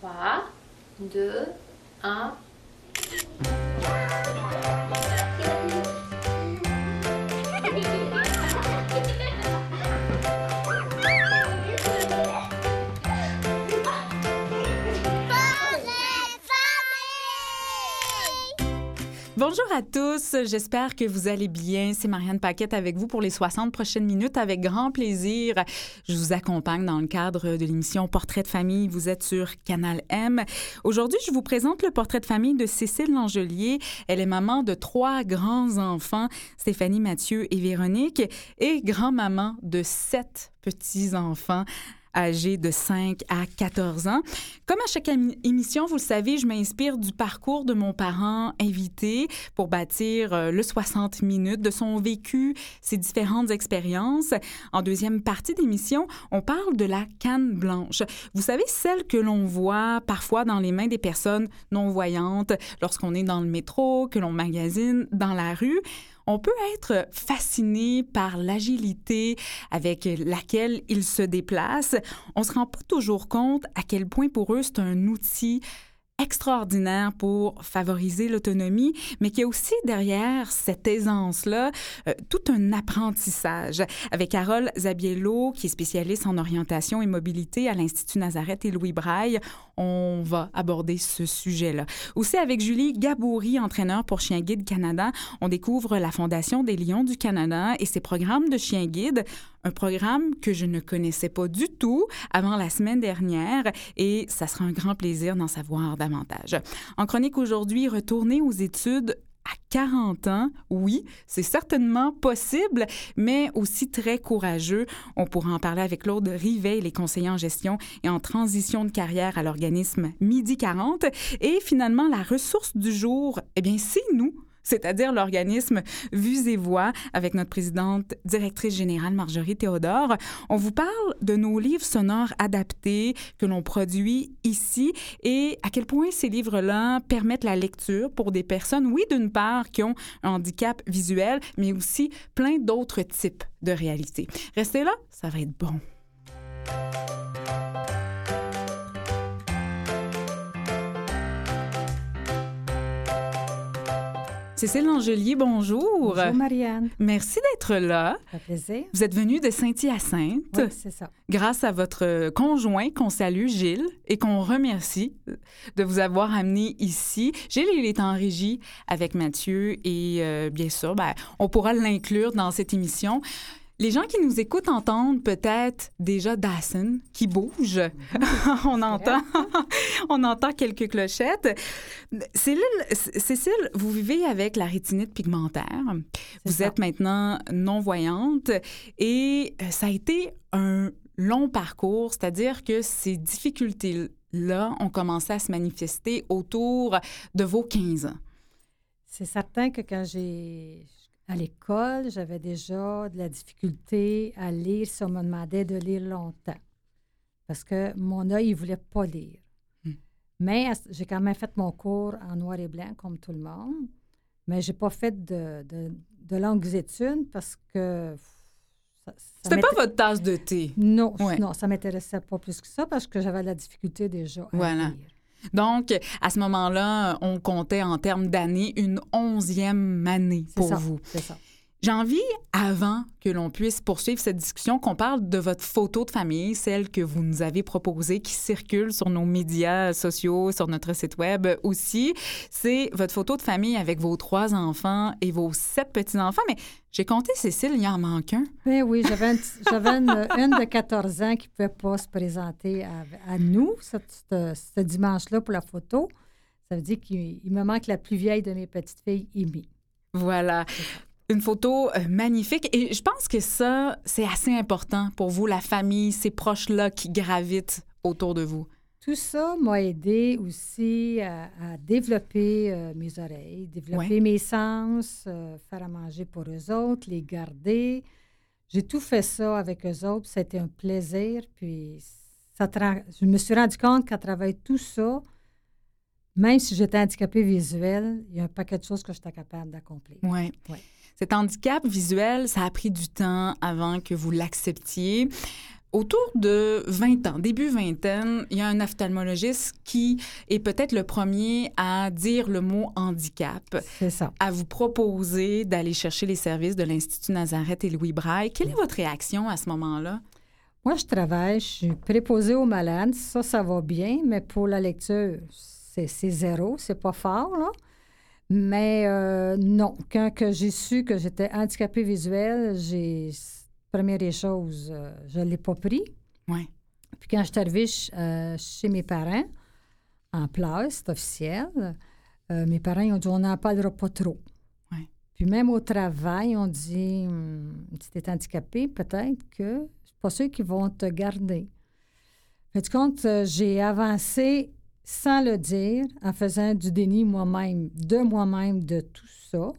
3, 2, 1. Bonjour à tous, j'espère que vous allez bien. C'est Marianne Paquette avec vous pour les 60 prochaines minutes avec grand plaisir. Je vous accompagne dans le cadre de l'émission Portrait de famille. Vous êtes sur Canal M. Aujourd'hui, je vous présente le portrait de famille de Cécile Langelier. Elle est maman de trois grands-enfants, Stéphanie, Mathieu et Véronique, et grand-maman de sept petits-enfants âgés de 5 à 14 ans. Comme à chaque émission, vous le savez, je m'inspire du parcours de mon parent invité pour bâtir euh, le 60 minutes de son vécu, ses différentes expériences. En deuxième partie d'émission, on parle de la canne blanche. Vous savez, celle que l'on voit parfois dans les mains des personnes non-voyantes lorsqu'on est dans le métro, que l'on magasine dans la rue on peut être fasciné par l'agilité avec laquelle ils se déplacent. On se rend pas toujours compte à quel point pour eux c'est un outil extraordinaire pour favoriser l'autonomie, mais qui a aussi derrière cette aisance-là euh, tout un apprentissage. Avec Carole Zabiello, qui est spécialiste en orientation et mobilité à l'Institut Nazareth et Louis Braille, on va aborder ce sujet-là. Aussi avec Julie Gaboury, entraîneur pour Chien Guide Canada, on découvre la Fondation des Lions du Canada et ses programmes de Chien Guide un programme que je ne connaissais pas du tout avant la semaine dernière et ça sera un grand plaisir d'en savoir davantage. En chronique aujourd'hui, retourner aux études à 40 ans, oui, c'est certainement possible, mais aussi très courageux. On pourra en parler avec Claude Rivet, les conseillers en gestion et en transition de carrière à l'organisme Midi 40. Et finalement, la ressource du jour, eh bien, c'est nous c'est-à-dire l'organisme Vues et Voix, avec notre présidente directrice générale Marjorie Théodore. On vous parle de nos livres sonores adaptés que l'on produit ici et à quel point ces livres-là permettent la lecture pour des personnes, oui, d'une part, qui ont un handicap visuel, mais aussi plein d'autres types de réalités. Restez là, ça va être bon. Cécile Angelier, bonjour. Bonjour, Marianne. Merci d'être là. Ça fait plaisir. Vous êtes venue de Saint-Hyacinthe. Oui, c'est ça. Grâce à votre conjoint qu'on salue, Gilles, et qu'on remercie de vous avoir amené ici. Gilles, il est en régie avec Mathieu et euh, bien sûr, ben, on pourra l'inclure dans cette émission. Les gens qui nous écoutent entendent peut-être déjà Dawson qui bouge. on entend, on entend quelques clochettes. Cécile, vous vivez avec la rétinite pigmentaire. Vous êtes maintenant non-voyante et euh, ça a été un long parcours, c'est-à-dire que ces difficultés-là ont commencé à se manifester autour de vos 15 ans. C'est certain que quand j'ai à l'école, j'avais déjà de la difficulté à lire si on me demandait de lire longtemps. Parce que mon œil, il ne voulait pas lire. Hmm. Mais j'ai quand même fait mon cours en noir et blanc, comme tout le monde. Mais je n'ai pas fait de, de, longues études parce que. C'était pas votre tasse de thé? Non, non ça ne m'intéressait pas plus que ça parce que j'avais de la difficulté déjà à lire. Donc, à ce moment-là, on comptait en termes d'années une onzième année pour vous. C'est ça. J'ai envie, avant que l'on puisse poursuivre cette discussion, qu'on parle de votre photo de famille, celle que vous nous avez proposée, qui circule sur nos médias sociaux, sur notre site web aussi. C'est votre photo de famille avec vos trois enfants et vos sept petits-enfants. Mais j'ai compté, Cécile, il y en manque un. Ben oui, j'avais une, de 14 ans qui ne pouvait pas se présenter à, nous ce dimanche-là pour la photo. Ça veut dire qu'il me manque la plus vieille de mes petites filles, Amy. Voilà. Une photo euh, magnifique. Et je pense que ça, c'est assez important pour vous, la famille, ces proches-là qui gravitent autour de vous. Tout ça m'a aidé aussi à, développer euh, mes oreilles, développer mes sens, euh, faire à manger pour eux autres, les garder. J'ai tout fait ça avec eux autres. C'était un plaisir. Puis ça je me suis rendu compte qu'à travers tout ça, même si j'étais handicapée visuelle, il y a un paquet de choses que j'étais capable d'accomplir. Oui. Ouais. Cet handicap visuel, ça a pris du temps avant que vous l'acceptiez. autour de 20 ans, début vingtaine, il y a un ophtalmologiste qui est peut-être le premier à dire le mot handicap. C'est ça. À vous proposer d'aller chercher les services de l'Institut Nazareth et Louis Braille. Quelle est votre réaction à ce moment-là? Moi, je travaille, je suis préposée aux malades. Ça, ça va bien, mais pour la lecture, c'est zéro, c'est pas fort, là. Mais euh, non, quand que j'ai su que j'étais handicapée visuelle, j'ai première des choses, euh, je ne l'ai pas pris. Ouais. Puis quand je suis arrivée euh, chez mes parents, en place, c'est officiel, mes parents ils ont dit on n'en parlera pas trop. Ouais. Puis même au travail, on dit si tu es handicapé, peut-être que c'est pas ceux qui vont te garder. Fait compte, j'ai avancé sans le dire, en faisant du déni moi-même, de moi-même, de tout ça.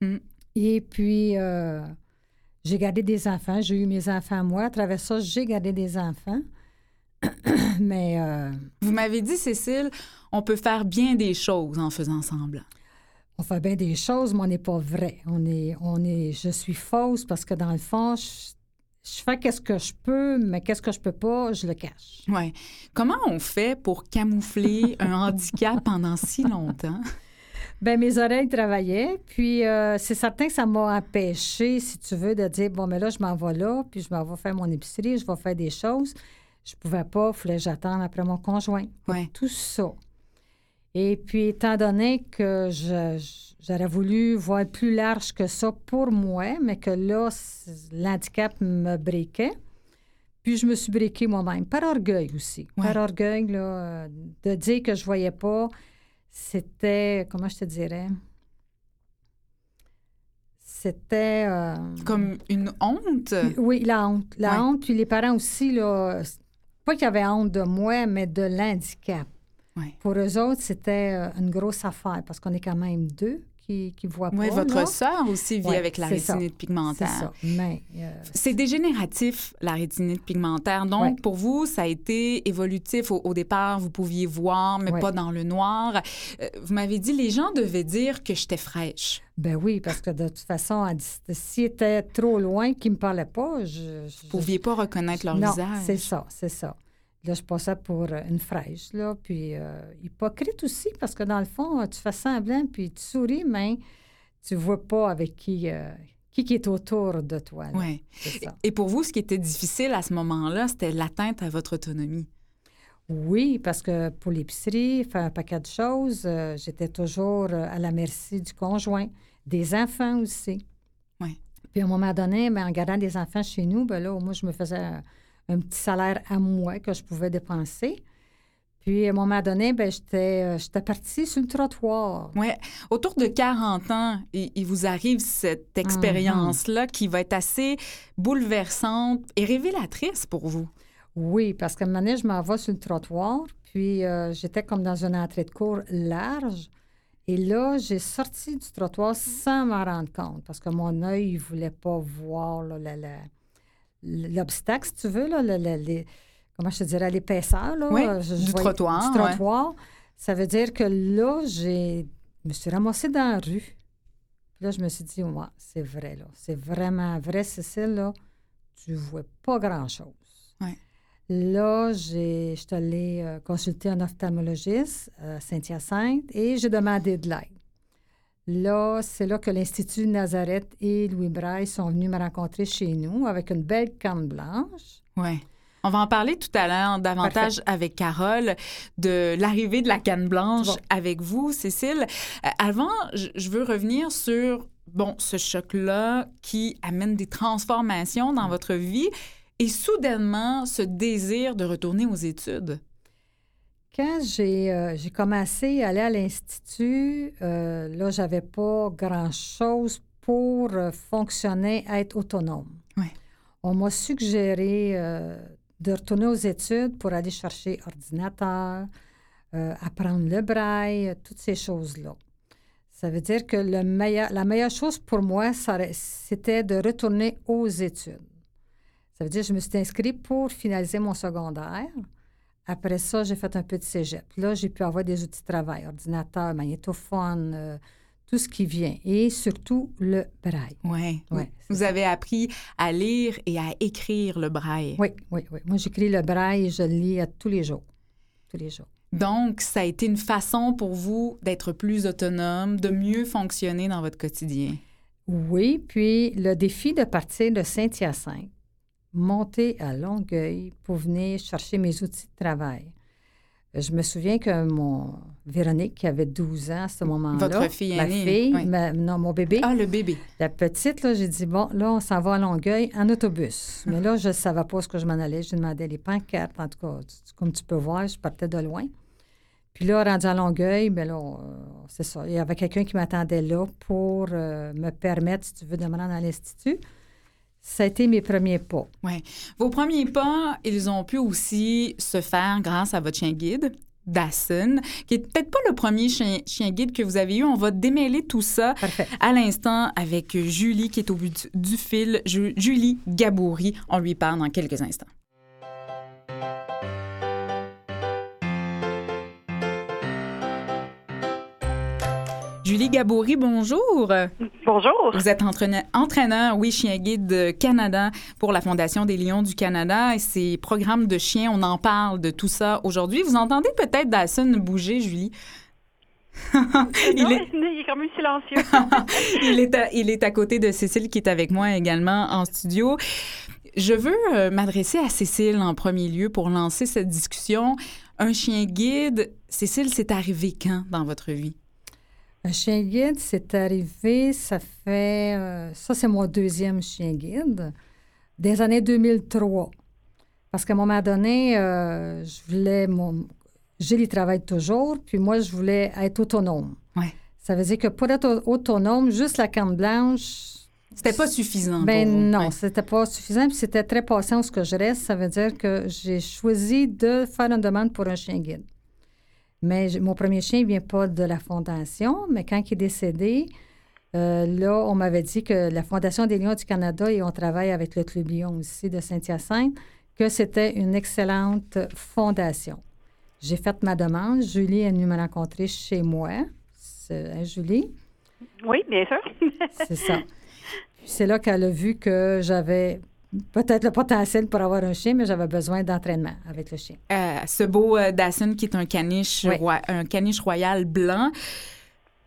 Mm. Et puis, euh, j'ai gardé des enfants. J'ai eu mes enfants, moi. À travers ça, j'ai gardé des enfants. Mais. Euh, Vous m'avez dit, Cécile, on peut faire bien des choses en faisant semblant. On fait bien des choses, mais on n'est pas vrai. On est, on est, je suis fausse parce que dans le fond, je, je fais qu'est-ce que je peux, mais qu'est-ce que je peux pas, je le cache. Oui. Comment on fait pour camoufler un handicap pendant si longtemps? Bien, mes oreilles travaillaient, puis euh, c'est certain que ça m'a empêché, si tu veux, de dire, bon, mais là, je m'en vais là, puis je m'en vais faire mon épicerie, je vais faire des choses. Je pouvais pas, il fallait que j'attende après mon conjoint. Oui. Tout ça. Et puis, étant donné que j'aurais voulu voir plus large que ça pour moi, mais que là, l'handicap me briquait, puis je me suis briquée moi-même, par orgueil aussi. Par orgueil, là, de dire que je voyais pas, c'était, comment je te dirais? C'était... Euh, Comme une honte? Oui, la honte. La honte, puis les parents aussi, là, pas qu'ils avaient honte de moi, mais de l'handicap. Pour eux autres, c'était euh, une grosse affaire parce qu'on est quand même deux qui, qui voient pas. Oui, votre sœur aussi vit avec la rétinite pigmentaire. C'est ça. Euh, c'est dégénératif, la rétinite pigmentaire. Donc, pour vous, ça a été évolutif. Au, départ, vous pouviez voir, mais pas dans le noir. Euh, vous m'avez dit, les gens devaient dire que j'étais fraîche. Ben oui, parce que de toute façon, s'ils étaient trop loin, qu'ils ne me parlaient pas, je. Vous ne pouviez pas reconnaître leur visage. C'est ça, c'est ça. Là, je passais pour euh, une fraîche, là. Puis euh, hypocrite aussi, parce que dans le fond, tu fais semblant, puis tu souris, mais tu vois pas avec qui, euh, qui, est autour de toi. Oui. Et pour vous, ce qui était difficile à ce moment-là, c'était l'atteinte à votre autonomie? Oui, parce que pour l'épicerie, faire un paquet de choses, j'étais toujours à la merci du conjoint, des enfants aussi. Oui. Puis à un moment donné, ben, en gardant des enfants chez nous, ben là, moi, je me faisais un petit salaire à moi que je pouvais dépenser. Puis, à un moment donné, ben, j'étais, euh, j'étais partie sur le trottoir. Oui. Autour de 40 ans, il, vous arrive cette expérience-là qui va être assez bouleversante et révélatrice pour vous? Oui, parce qu'à un moment donné, je m'en vais sur le trottoir, puis euh, j'étais comme dans une entrée de cour large. Et là, j'ai sorti du trottoir sans m'en rendre compte, parce que mon œil ne voulait pas voir là, la, la l'obstacle, si tu veux, là, les, comment je te dirais, l'épaisseur là, du, trottoir, du trottoir. Ça veut dire que là, je me suis ramassée dans la rue. Puis là, je me suis dit, ouais, c'est vrai, là. C'est vraiment vrai, Cécile, là. Tu vois pas grand-chose. Là, j'ai, je suis allée euh, consulter un ophtalmologiste à Saint-Hyacinthe et j'ai demandé de l'aide. Là, c'est là que l'Institut Nazareth et Louis Braille sont venus me rencontrer chez nous avec une belle canne blanche. Oui. On va en parler tout à l'heure davantage avec Carole de l'arrivée de la canne blanche avec vous, Cécile. Euh, avant, je veux revenir sur bon ce choc-là qui amène des transformations dans votre vie et soudainement ce désir de retourner aux études. Quand euh, j'ai commencé à aller à l'Institut, euh, là, j'avais pas grand-chose pour euh, fonctionner, être autonome. On m'a suggéré euh, de retourner aux études pour aller chercher ordinateur, apprendre le braille, toutes ces choses-là. Ça veut dire que le meilleur, la meilleure chose pour moi, c'était de retourner aux études. Ça veut dire que je me suis inscrite pour finaliser mon secondaire. Après ça, j'ai fait un peu de cégep. Là, j'ai pu avoir des outils de travail, ordinateur, magnétophone, euh, tout ce qui vient et surtout le braille. Oui. Ouais, Vous avez appris à lire et à écrire le braille. Oui, oui, oui. Moi, j'écris le braille et je le lis à tous les jours. Tous les jours. Donc, ça a été une façon pour vous d'être plus autonome, de mieux fonctionner dans votre quotidien? Oui, puis le défi de partir de Saint-Hyacinthe, monter à Longueuil pour venir chercher mes outils de travail. Je me souviens que mon Véronique, qui avait 12 ans à ce moment-là. Votre fille Ma fille, non, mon bébé. Ah, le bébé. La petite, là, j'ai dit, bon, là, on s'en va à Longueuil en autobus. Mais là, je ne savais pas ce que je m'en allais. Je demandais les pancartes. En tout cas, comme tu peux voir, je partais de loin. Puis là, rendu à Longueuil, bien là, c'est ça. Il y avait quelqu'un qui m'attendait là pour euh, me permettre, si tu veux, de me rendre à l'Institut. Ça a été mes premiers pas. Oui. Vos premiers pas, ils ont pu aussi se faire grâce à votre chien guide, Dasson, qui est peut-être pas le premier chien, chien, guide que vous avez eu. On va démêler tout ça à l'instant avec Julie qui est au bout du, fil. Julie Gaboury, on lui parle dans quelques instants. Julie Gabory, bonjour. Bonjour. Vous êtes entraîneur, entraîneur, oui, chien guide Canada pour la Fondation des Lions du Canada et ses programmes de chiens. On en parle de tout ça aujourd'hui. Vous entendez peut-être Dawson bouger, Julie? il, est... il est quand même silencieux. il, est à, il est à côté de Cécile qui est avec moi également en studio. Je veux euh, m'adresser à Cécile en premier lieu pour lancer cette discussion. Un chien guide, Cécile, c'est arrivé quand dans votre vie? Un chien guide, c'est arrivé, ça fait. Euh, ça, c'est mon deuxième chien guide, des années 2003. Parce qu'à un moment donné, euh, je voulais. Mon, Gilles, il travaille toujours, puis moi, je voulais être autonome. Ouais. Ça veut dire que pour être autonome, juste la canne blanche. C'était pas suffisant. Ben pour vous. non, c'était pas suffisant, puis c'était très patient ce que je reste. Ça veut dire que j'ai choisi de faire une demande pour un chien guide. Mais mon premier chien ne vient pas de la Fondation, mais quand il est décédé, euh, là, on m'avait dit que la Fondation des Lions du Canada, et on travaille avec le Club Lion aussi de Saint-Hyacinthe, que c'était une excellente fondation. J'ai fait ma demande. Julie est venue me rencontrer chez moi. Hein, Julie? Oui, bien sûr. C'est ça. c'est là qu'elle a vu que j'avais peut-être le potentiel pour avoir un chien, mais j'avais besoin d'entraînement avec le chien. Euh, ce beau euh, qui est un caniche, un caniche royal blanc.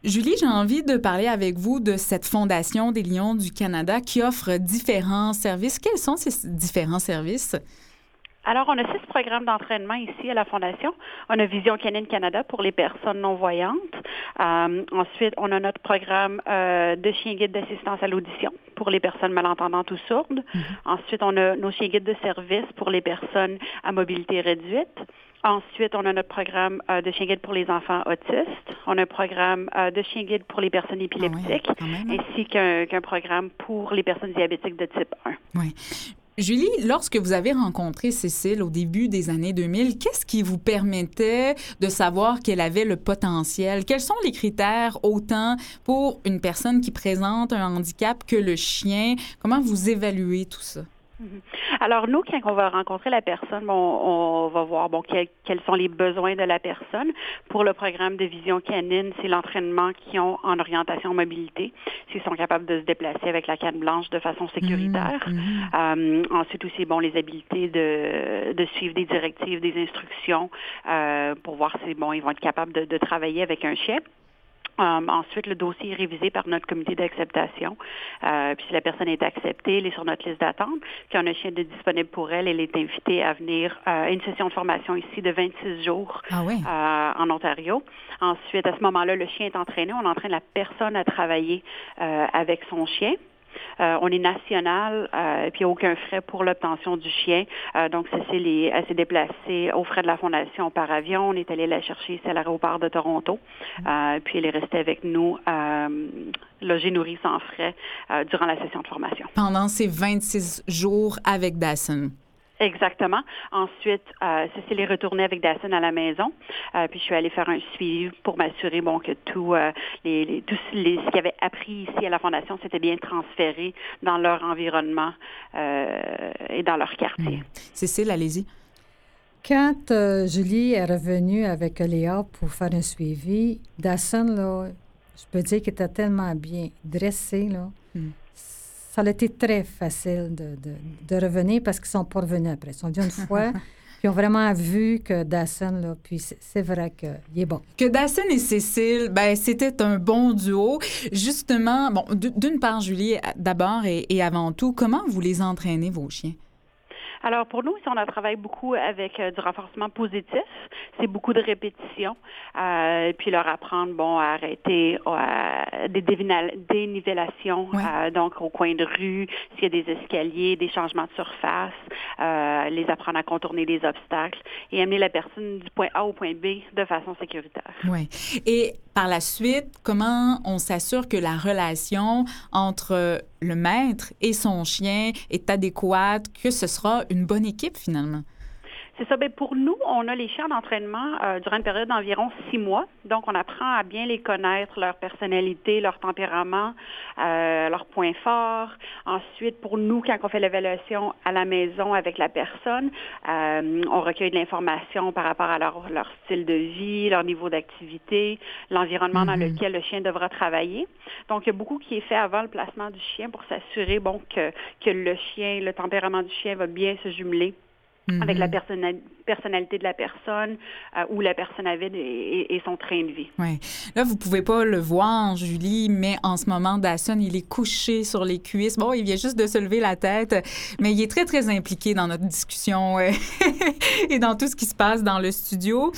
Julie, j'ai envie de parler avec vous de cette Fondation des Lions du Canada qui offre différents services. Quels sont ces différents services? Alors, on a six programmes d'entraînement ici à la Fondation. On a Vision Canine Canada pour les personnes non-voyantes. Euh, ensuite, on a notre programme euh, de chien guide d'assistance à l'audition pour les personnes malentendantes ou sourdes. Mm-hmm. Ensuite, on a nos chiens guides de service pour les personnes à mobilité réduite. Ensuite, on a notre programme euh, de chien guide pour les enfants autistes. On a un programme euh, de chien guide pour les personnes ah épileptiques, hein. ainsi qu'un programme pour les personnes diabétiques de type 1. Oui. Julie, lorsque vous avez rencontré Cécile au début des années 2000, qu'est-ce qui vous permettait de savoir qu'elle avait le potentiel? Quels sont les critères autant pour une personne qui présente un handicap que le chien? Comment vous évaluez tout ça? Mhm. Alors, nous, quand on va rencontrer la personne, on, va voir bon, quels sont les besoins de la personne. Pour le programme de vision canine, c'est l'entraînement qu'ils ont en orientation mobilité, s'ils sont capables de se déplacer avec la canne blanche de façon sécuritaire. Mhm, mhm. Euh, ensuite aussi, bon, les habiletés de, de suivre des directives, des instructions euh, pour voir si bon, ils vont être capables de travailler avec un chien. Um, ensuite, le dossier est révisé par notre comité d'acceptation. Euh, puis si la personne est acceptée, elle est sur notre liste d'attente. Puis on a un chien de disponible pour elle. Elle est invitée à venir euh, à une session de formation ici de 26 jours ah euh, en Ontario. Ensuite, à ce moment-là, le chien est entraîné. On entraîne la personne à travailler avec son chien. Euh, on est national, euh, puis aucun frais pour l'obtention du chien. Euh, donc, Cécile elle s'est déplacée aux frais de la Fondation par avion. On est allé la chercher ici à l'aéroport de Toronto. puis elle est restée avec nous, logée, nourrie sans frais, durant la session de formation. Pendant ces 26 jours avec Dasson. Exactement. Ensuite, euh, Cécile est retournée avec Dawson à la maison. Euh, puis je suis allée faire un suivi pour m'assurer bon, que tout, euh, les, tout les, ce qu'ils avaient appris ici à la Fondation s'était bien transféré dans leur environnement euh, et dans leur quartier. Mmh. Cécile, allez-y. Quand Julie est revenue avec Léa pour faire un suivi, Dawson, là, je peux dire qu'il était tellement bien dressé, là. Hmm. Ça a été très facile de, de, de revenir parce qu'ils sont pas revenus après. Ils sont venus une fois, puis ils ont vraiment vu que Dawson, là, puis c'est vrai qu'il est bon. Que Dawson et Cécile, ben, c'était un bon duo. Justement, bon, d'une part, Julie, d'abord et, et avant tout, comment vous les entraînez, vos chiens? Alors pour nous, ici, on a travaillé beaucoup avec euh, du renforcement positif. C'est beaucoup de répétitions. Euh, puis leur apprendre, bon, à arrêter euh, des dénivellations, euh, donc au coin de rue, s'il y a des escaliers, des changements de surface, les apprendre à contourner des obstacles et amener la personne du point A au point B de façon sécuritaire. Oui. Et par la suite, comment on s'assure que la relation entre le maître et son chien est adéquate, que ce sera une bonne équipe finalement? C'est ça. Bien, pour nous, on a les chiens d'entraînement euh, durant une période d'environ six mois. Donc, on apprend à bien les connaître, leur personnalité, leur tempérament, euh, leurs points forts. Ensuite, pour nous, quand on fait l'évaluation à la maison avec la personne, euh, on recueille de l'information par rapport à leur, leur, style de vie, leur niveau d'activité, l'environnement dans Mhm. lequel le chien devra travailler. Donc, il y a beaucoup qui est fait avant le placement du chien pour s'assurer bon, que, que le chien, le tempérament du chien va bien se jumeler avec la Mhm. personnali- personnalité de la personne euh, où la personne avait et, et- et son train de vie. Oui. Là, vous pouvez pas le voir, Julie, mais en ce moment, Dawson, il est couché sur les cuisses. Bon, il vient juste de se lever la tête, mais il est très, très impliqué dans notre discussion euh, et dans tout ce qui se passe dans le studio.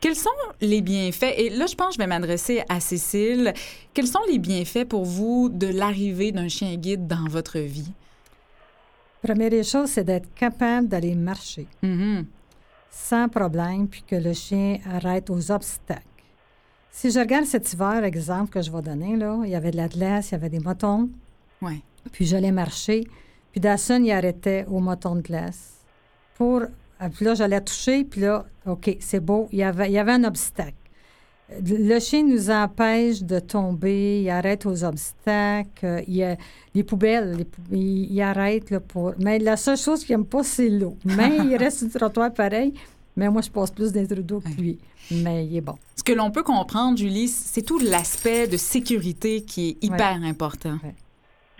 Quels sont les bienfaits? Et là, je pense que je vais m'adresser à Cécile. Quels sont les bienfaits pour vous de l'arrivée d'un chien guide dans votre vie? Première des choses, c'est d'être capable d'aller marcher Mhm. sans problème, puis que le chien arrête aux obstacles. Si je regarde cet hiver, exemple que je vais donner, là, il y avait de la glace, il y avait des motons, Ouais. puis j'allais marcher, puis Dawson, il arrêtait au moton de glace. Pour, ah, puis là, j'allais toucher, puis là, OK, c'est beau, il y avait, il y avait un obstacle. Le chien nous empêche de tomber, il arrête aux obstacles, il y a les poubelles, les pou- il, il arrête là, pour... Mais la seule chose qu'il n'aime pas, c'est l'eau. Mais il reste sur le trottoir pareil, mais moi, je passe plus d'être d'eau que lui. Mais il est bon. Ce que l'on peut comprendre, Julie, c'est tout l'aspect de sécurité qui est hyper important.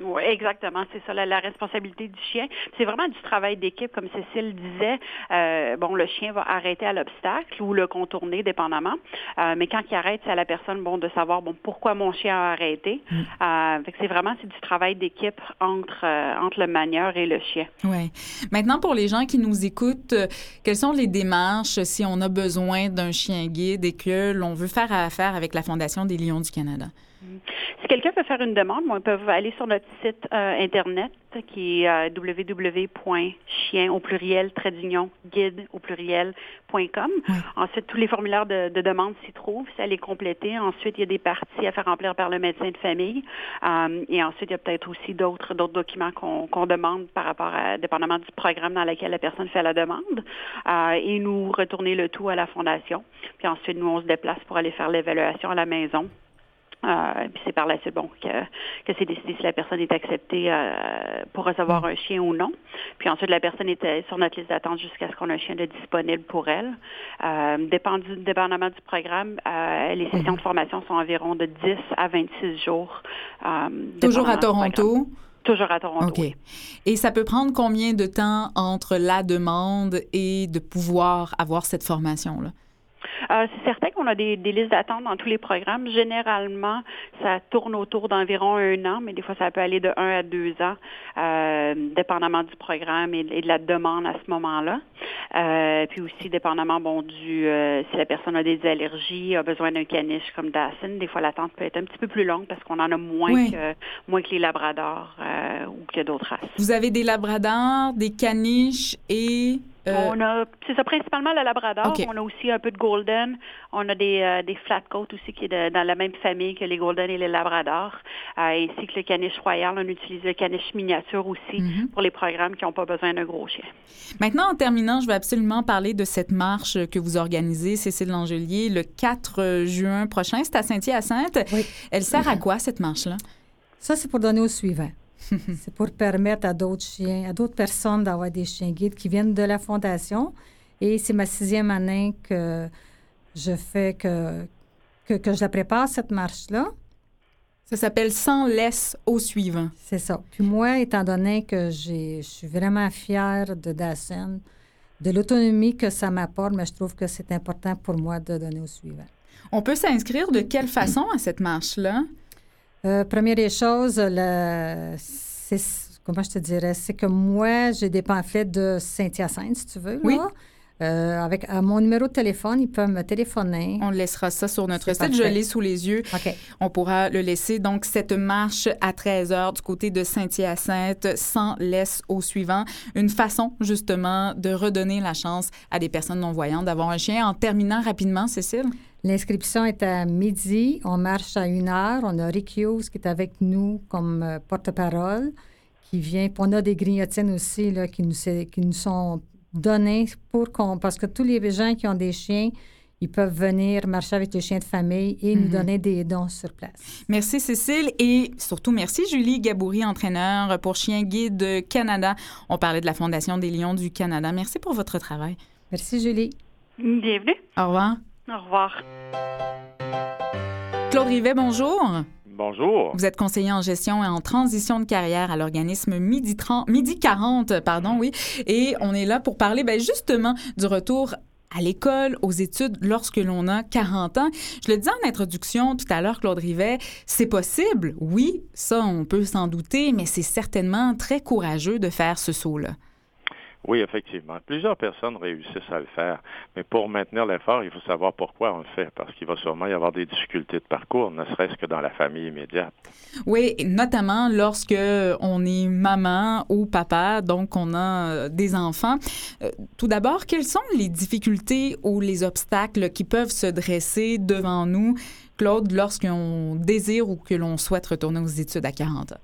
Oui, exactement. C'est ça, la, la responsabilité du chien. C'est vraiment du travail d'équipe, comme Cécile disait. Euh, bon, le chien va arrêter à l'obstacle ou le contourner, dépendamment. Euh, mais quand il arrête, c'est à la personne, bon, de savoir, bon, pourquoi mon chien a arrêté. Euh, fait que c'est vraiment, c'est du travail d'équipe entre, euh, entre le manieur et le chien. Oui. Maintenant, pour les gens qui nous écoutent, euh, quelles sont les démarches si on a besoin d'un chien guide et que l'on veut faire affaire avec la Fondation des Lions du Canada? Si quelqu'un peut faire une demande, ils peuvent aller sur notre site euh, Internet qui est euh, www.chien au pluriel, trait d'union, guide au pluriel.com. Ensuite, tous les formulaires de, de demande s'y trouvent, c'est à les compléter. Ensuite, il y a des parties à faire remplir par le médecin de famille. Euh, et ensuite, il y a peut-être aussi d'autres d'autres documents qu'on qu'on demande par rapport à, dépendamment du programme dans lequel la personne fait la demande. Euh, et nous retourner le tout à la fondation. Puis ensuite, nous, on se déplace pour aller faire l'évaluation à la maison. Euh, puis c'est par la suite bon que, que c'est décidé si la personne est acceptée euh, pour recevoir un chien ou non. Puis ensuite la personne était sur notre liste d'attente jusqu'à ce qu'on ait un chien de disponible pour elle. Euh, dépend du, dépendamment du programme, euh, les sessions de formation sont environ de 10 à 26 jours. euh, Toujours à. Toronto? Toujours à Toronto. OK. oui. Et ça peut prendre combien de temps entre la demande et de pouvoir avoir cette formation-là? Euh, c'est certain qu'on a des, des listes d'attente dans tous les programmes. Généralement, ça tourne autour d'environ un an, mais des fois, ça peut aller de un à deux ans, euh, dépendamment du programme et, et de la demande à ce moment-là. Euh, puis aussi, dépendamment, bon, du euh, si la personne a des allergies, a besoin d'un caniche comme Dawson, des fois, l'attente peut être un petit peu plus longue parce qu'on en a moins, Oui. que, moins que les labradors euh, ou que d'autres races. Vous avez des labradors, des caniches et... euh, On a, c'est ça principalement le Labrador. On a aussi un peu de Golden. On a des, euh, des Flatcoat aussi qui est de- dans la même famille que les Golden et les Labradors. Euh, ainsi que le caniche royal. On utilise le caniche miniature aussi Mhm. pour les programmes qui n'ont pas besoin d'un gros chien. Maintenant, en terminant, je vais absolument parler de cette marche que vous organisez, Cécile Langelier, le 4 juin prochain. C'est à Saint-Hyacinthe. Oui. Elle sert à quoi, cette marche-là? Ça, c'est pour donner au suivant. c'est pour permettre à d'autres chiens, à d'autres personnes d'avoir des chiens guides qui viennent de la Fondation. Et c'est ma sixième année que je fais que, que, que je la prépare, cette marche-là. Ça s'appelle Sans laisse au suivant. C'est ça. Puis moi, étant donné que je suis vraiment fière de Dassen, de l'autonomie que ça m'apporte, mais je trouve que c'est important pour moi de donner au suivant. On peut s'inscrire de quelle façon à cette marche-là? Euh, première des choses, c'est, comment je te dirais, c'est que moi, j'ai des pamphlets de Saint-Hyacinthe, si tu veux. Oui. Euh, avec à mon numéro de téléphone, ils peuvent me téléphoner. On laissera ça sur notre site. Je l'ai sous les yeux. On pourra le laisser. Donc, cette marche à 13 heures du côté de Saint-Hyacinthe, sans laisse au suivant. Une façon, justement, de redonner la chance à des personnes non-voyantes d'avoir un chien. En terminant rapidement, Cécile? L'inscription est à midi. On marche à une heure. On a Rick Hughes qui est avec nous comme euh, porte-parole, qui vient. on a des grignotines aussi là, qui, nous, qui nous sont données pour qu'on. Parce que tous les gens qui ont des chiens, ils peuvent venir marcher avec les chiens de famille et nous mhm. donner des dons sur place. Merci Cécile et surtout merci Julie Gaboury, entraîneur pour Chien Guide Canada. On parlait de la Fondation des Lions du Canada. Merci pour votre travail. Merci Julie. Bienvenue. Au revoir. Au revoir. Claude Rivet, bonjour. Bonjour. Vous êtes conseiller en gestion et en transition de carrière à l'organisme Midi, 30, Midi 40, pardon, oui. Et on est là pour parler ben, justement du retour à l'école, aux études lorsque l'on a 40 ans. Je le disais en introduction tout à l'heure, Claude Rivet, c'est possible. Oui, ça, on peut s'en douter, mais c'est certainement très courageux de faire ce saut-là. Oui, effectivement. Plusieurs personnes réussissent à le faire. Mais pour maintenir l'effort, il faut savoir pourquoi on le fait. Parce qu'il va sûrement y avoir des difficultés de parcours, ne serait-ce que dans la famille immédiate. Oui, notamment lorsque on est maman ou papa, donc on a euh, des enfants. Euh, tout d'abord, quelles sont les difficultés ou les obstacles qui peuvent se dresser devant nous, Claude, lorsqu'on désire ou que l'on souhaite retourner aux études à 40 ans?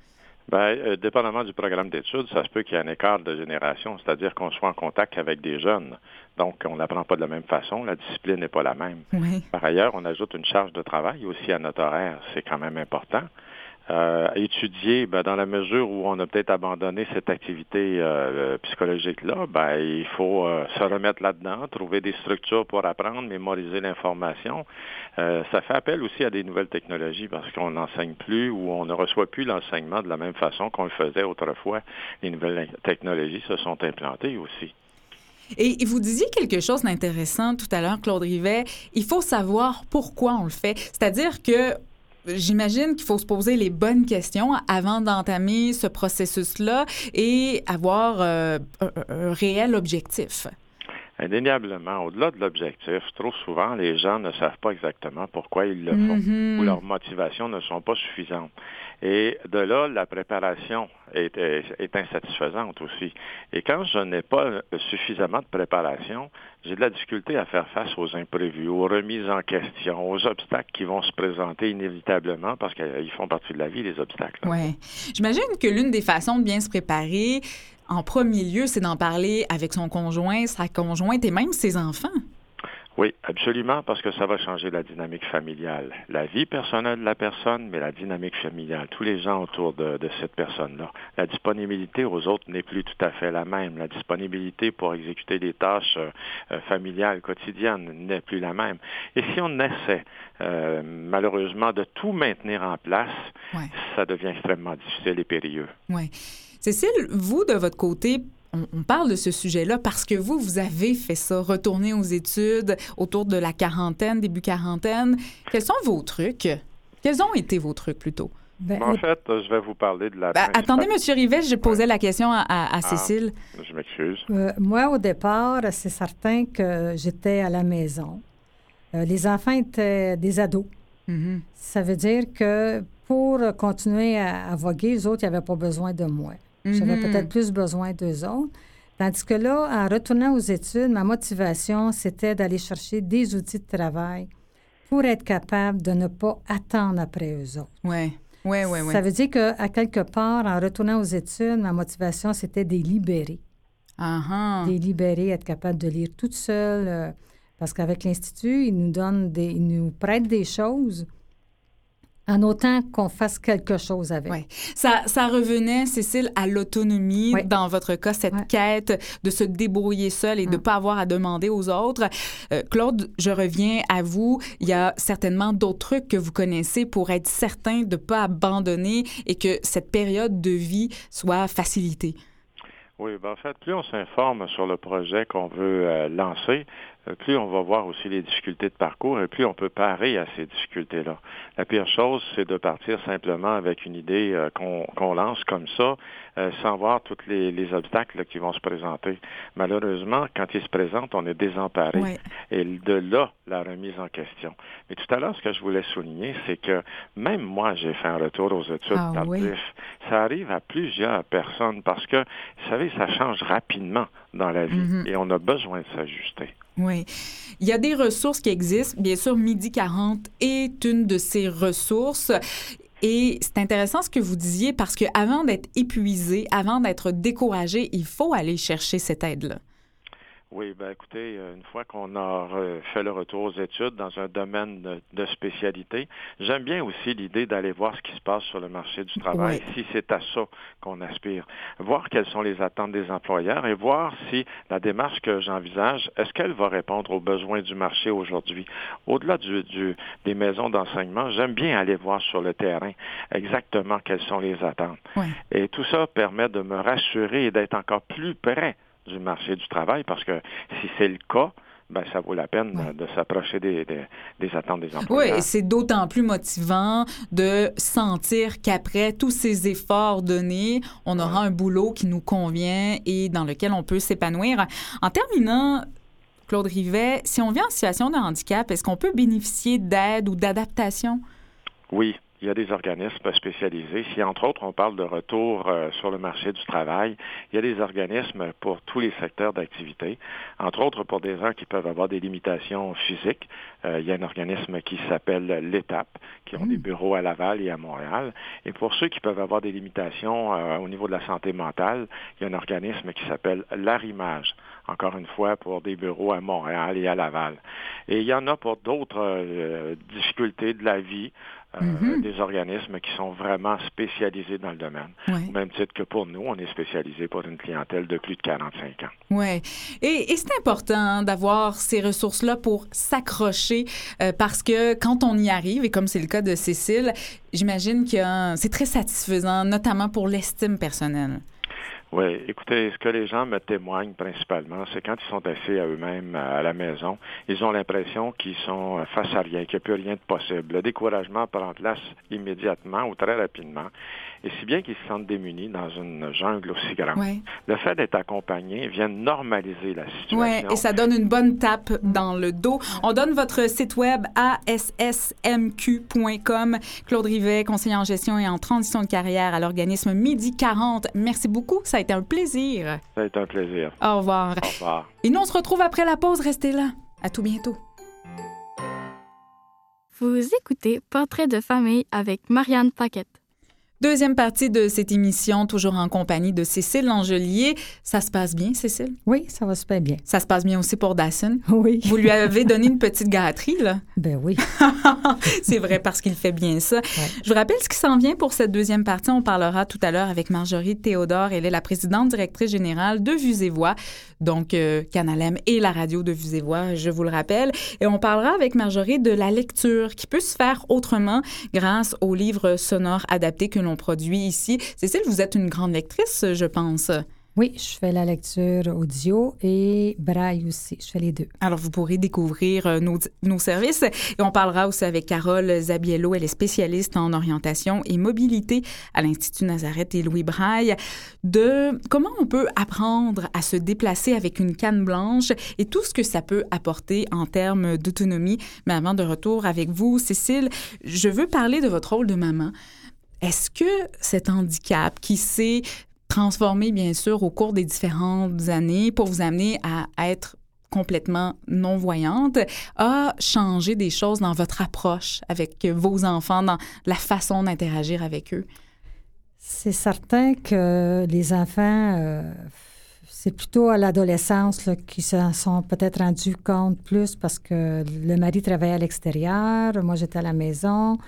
Bien, euh, dépendamment du programme d'études, ça se peut qu'il y ait un écart de génération, c'est-à-dire qu'on soit en contact avec des jeunes. Donc, on n'apprend pas de la même façon, la discipline n'est pas la même. Par ailleurs, on ajoute une charge de travail aussi à notre horaire, c'est quand même important euh, étudier, ben, dans la mesure où on a peut-être abandonné cette activité euh, psychologique-là, ben, il faut euh, se remettre là-dedans, trouver des structures pour apprendre, mémoriser l'information. Euh, ça fait appel aussi à des nouvelles technologies parce qu'on n'enseigne plus ou on ne reçoit plus l'enseignement de la même façon qu'on le faisait autrefois. Les nouvelles technologies se sont implantées aussi. Et vous disiez quelque chose d'intéressant tout à l'heure, Claude Rivet. Il faut savoir pourquoi on le fait. C'est-à-dire que J'imagine qu'il faut se poser les bonnes questions avant d'entamer ce processus-là et avoir euh, un, réel objectif. Indéniablement, au-delà de l'objectif, trop souvent, les gens ne savent pas exactement pourquoi ils le font mm-hmm. ou leurs motivations ne sont pas suffisantes. Et de là, la préparation est, est, insatisfaisante aussi. Et quand je n'ai pas suffisamment de préparation, j'ai de la difficulté à faire face aux imprévus, aux remises en question, aux obstacles qui vont se présenter inévitablement parce qu'ils font partie de la vie, les obstacles. Oui. J'imagine que l'une des façons de bien se préparer, en premier lieu, c'est d'en parler avec son conjoint, sa conjointe et même ses enfants. Oui, absolument, parce que ça va changer la dynamique familiale. La vie personnelle de la personne, mais la dynamique familiale, tous les gens autour de, cette personne-là. La disponibilité aux autres n'est plus tout à fait la même. La disponibilité pour exécuter des tâches euh, familiales quotidiennes n'est plus la même. Et si on essaie, euh, malheureusement, de tout maintenir en place, ça devient extrêmement difficile et périlleux. Oui. Cécile, vous, de votre côté, on, parle de ce sujet-là parce que vous, vous avez fait ça, retourner aux études autour de la quarantaine, début quarantaine. Quels sont vos trucs? Quels ont été vos trucs plutôt? Ben, en fait, je vais vous parler de la. Ben, attendez, M. Rivet, je posais la question à, ah, Cécile. Je m'excuse. Euh, moi, au départ, c'est certain que j'étais à la maison. Euh, les enfants étaient des ados. Mm-hmm. Ça veut dire que pour continuer à, à voguer, les autres, ils n'avaient pas besoin de moi. J'avais mhm. peut-être plus besoin d'eux autres. Tandis que là, en retournant aux études, ma motivation, c'était d'aller chercher des outils de travail pour être capable de ne pas attendre après eux autres. Oui. Oui, oui, oui. Ça veut dire qu'à quelque part, en retournant aux études, ma motivation, c'était de libérer. Uh De libérer, être capable de lire toute seule. Euh, parce qu'avec l'Institut, ils nous donnent des, ils nous prêtent des choses en autant qu'on fasse quelque chose avec. Oui. Ça, ça revenait, Cécile, à l'autonomie, dans votre cas, cette quête de se débrouiller seul et de ne pas avoir à demander aux autres. Euh, Claude, je reviens à vous. Il y a certainement d'autres trucs que vous connaissez pour être certain de ne pas abandonner et que cette période de vie soit facilitée. Oui, ben en fait, plus on s'informe sur le projet qu'on veut euh, lancer, plus on va voir aussi les difficultés de parcours et plus on peut parer à ces difficultés-là. La pire chose, c'est de partir simplement avec une idée euh, qu'on lance comme ça, euh, sans voir tous les, obstacles qui vont se présenter. Malheureusement, quand ils se présentent, on est désemparé. Et de là, la remise en question. Mais tout à l'heure, ce que je voulais souligner, c'est que même moi, j'ai fait un retour aux études ah, Ça arrive à plusieurs personnes parce que, vous savez, ça change rapidement dans la vie mm-hmm. et on a besoin de s'ajuster. Oui. Il y a des ressources qui existent. Bien sûr, Midi 40 est une de ces ressources. Et c'est intéressant ce que vous disiez parce qu'avant d'être épuisé, avant d'être découragé, il faut aller chercher cette aide-là. Oui, ben écoutez, euh, une fois qu'on a fait le retour aux études dans un domaine de, spécialité, j'aime bien aussi l'idée d'aller voir ce qui se passe sur le marché du travail, si c'est à ça qu'on aspire. Voir quelles sont les attentes des employeurs et voir si la démarche que j'envisage, est-ce qu'elle va répondre aux besoins du marché aujourd'hui? Au-delà du, des maisons d'enseignement, j'aime bien aller voir sur le terrain exactement quelles sont les attentes. Et tout ça permet de me rassurer et d'être encore plus près du marché du travail parce que si c'est le cas, ben, ça vaut la peine de s'approcher des, des, attentes des employeurs. Oui, c'est d'autant plus motivant de sentir qu'après tous ces efforts donnés, on aura un boulot qui nous convient et dans lequel on peut s'épanouir. En terminant, Claude Rivet, si on vient en situation de handicap, est-ce qu'on peut bénéficier d'aide ou d'adaptation? Oui, il y a des organismes spécialisés. Si, entre autres, on parle de retour euh, sur le marché du travail, il y a des organismes pour tous les secteurs d'activité. Entre autres, pour des gens qui peuvent avoir des limitations physiques, euh, il y a un organisme qui s'appelle l'Étape, qui ont des mmh. bureaux à Laval et à Montréal. Et pour ceux qui peuvent avoir des limitations euh, au niveau de la santé mentale, il y a un organisme qui s'appelle l'Arrimage encore une fois, pour des bureaux à Montréal et à Laval. Et il y en a pour d'autres difficultés de la vie, euh, mm-hmm. des organismes qui sont vraiment spécialisés dans le domaine. Au même titre que pour nous, on est spécialisé pour une clientèle de plus de 45 ans. Oui. Et, c'est important d'avoir ces ressources-là pour s'accrocher euh, parce que quand on y arrive, et comme c'est le cas de Cécile, j'imagine que c'est très satisfaisant, notamment pour l'estime personnelle. Oui, écoutez, ce que les gens me témoignent principalement, c'est quand ils sont assis à eux-mêmes à la maison, ils ont l'impression qu'ils sont face à rien, qu'il n'y a plus rien de possible. Le découragement prend place immédiatement ou très rapidement. Et si bien qu'ils se sentent démunis dans une jungle aussi grande. Le fait d'être accompagné vient normaliser la situation. Oui, et ça donne une bonne tape dans le dos. On donne votre site web assmq.com. Claude Rivet, conseiller en gestion et en transition de carrière à l'organisme Midi 40. Merci beaucoup. Ça a été un plaisir. Ça a été un plaisir. Au revoir. Au revoir. Et nous, on se retrouve après la pause. Restez là. À tout bientôt. Vous écoutez Portrait de famille avec Marianne Paquette. Deuxième partie de cette émission, toujours en compagnie de Cécile Langelier. Ça se passe bien, Cécile? Oui, ça va super bien. Ça se passe bien aussi pour Dawson? Oui. Vous lui avez donné une petite gâterie, là? Ben oui. C'est vrai, parce qu'il fait bien ça. Je vous rappelle ce qui s'en vient pour cette deuxième partie. On parlera tout à l'heure avec Marjorie Théodore. Elle est la présidente directrice générale de Vues et Voix, donc euh, Canalem et la radio de Vues et Voix, je vous le rappelle. Et on parlera avec Marjorie de la lecture qui peut se faire autrement grâce aux livres sonores adaptés que l'on produit ici. Cécile, vous êtes une grande lectrice, je pense. Oui, je fais la lecture audio et braille aussi. Je fais les deux. Alors, vous pourrez découvrir euh, nos, nos, services. Et on parlera aussi avec Carole Zabiello. Elle est spécialiste en orientation et mobilité à l'Institut Nazareth et Louis Braille, de comment on peut apprendre à se déplacer avec une canne blanche et tout ce que ça peut apporter en termes d'autonomie. Mais avant de retour avec vous, Cécile, je veux parler de votre rôle de maman. Est-ce que cet handicap qui s'est transformé, bien sûr, au cours des différentes années pour vous amener à, être complètement non-voyante, a changé des choses dans votre approche avec vos enfants, dans la façon d'interagir avec eux? C'est certain que les enfants, euh, c'est plutôt à l'adolescence qu'ils se sont peut-être rendus compte plus parce que le mari travaillait à l'extérieur, moi j'étais à la maison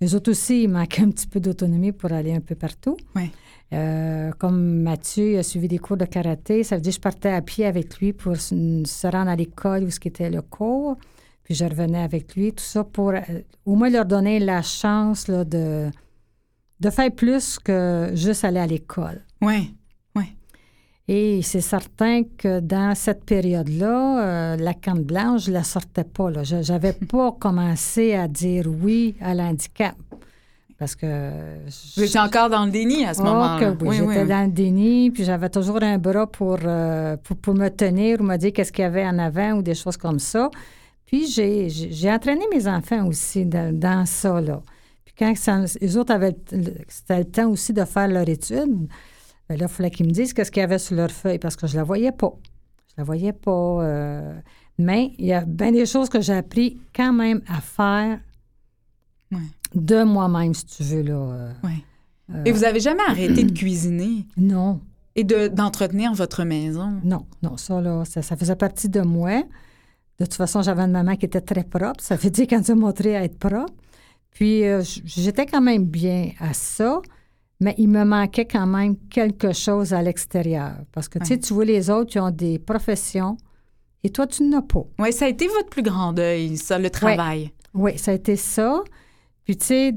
Les autres aussi, ils manquaient un petit peu d'autonomie pour aller un peu partout. Oui. Euh, comme Mathieu a suivi des cours de karaté, ça veut dire que je partais à pied avec lui pour se rendre à l'école où ce était le cours. Puis je revenais avec lui, tout ça pour euh, au moins leur donner la chance là, de, de faire plus que juste aller à l'école. Oui. Et c'est certain que dans cette période-là, euh, la canne blanche, je ne la sortais pas. Je n'avais pas commencé à dire oui à l'handicap. Parce que. Vous étiez encore dans le déni à ce oh, moment-là. oui, j'étais dans le déni, puis j'avais toujours un bras pour, euh, pour, me tenir ou me dire qu'est-ce qu'il y avait en avant ou des choses comme ça. Puis j'ai entraîné mes enfants aussi dans, ça, là. Puis quand les autres avaient. C'était le temps aussi de faire leur étude, bien là, il fallait qu'ils me disent qu'est-ce qu'il y avait sur leur feuille parce que je ne la voyais pas. Je la voyais pas. Euh, mais il y a bien des choses que j'ai appris quand même à faire de moi-même, si tu veux. Là, euh, euh, Et vous avez jamais arrêté de cuisiner? Non. Et d'entretenir votre maison? Non, non, ça, là, ça, faisait partie de moi. De toute façon, j'avais une maman qui était très propre. Ça veut dire qu'elle nous a montré à être propre. Puis, euh, j'étais quand même bien à ça, mais il me manquait quand même quelque chose à l'extérieur. Parce que, tu sais, tu vois les autres qui ont des professions et toi, tu n'as pas. Oui, ça a été votre plus grand deuil, ça, le travail. Oui, ça a été ça. Puis, tu sais,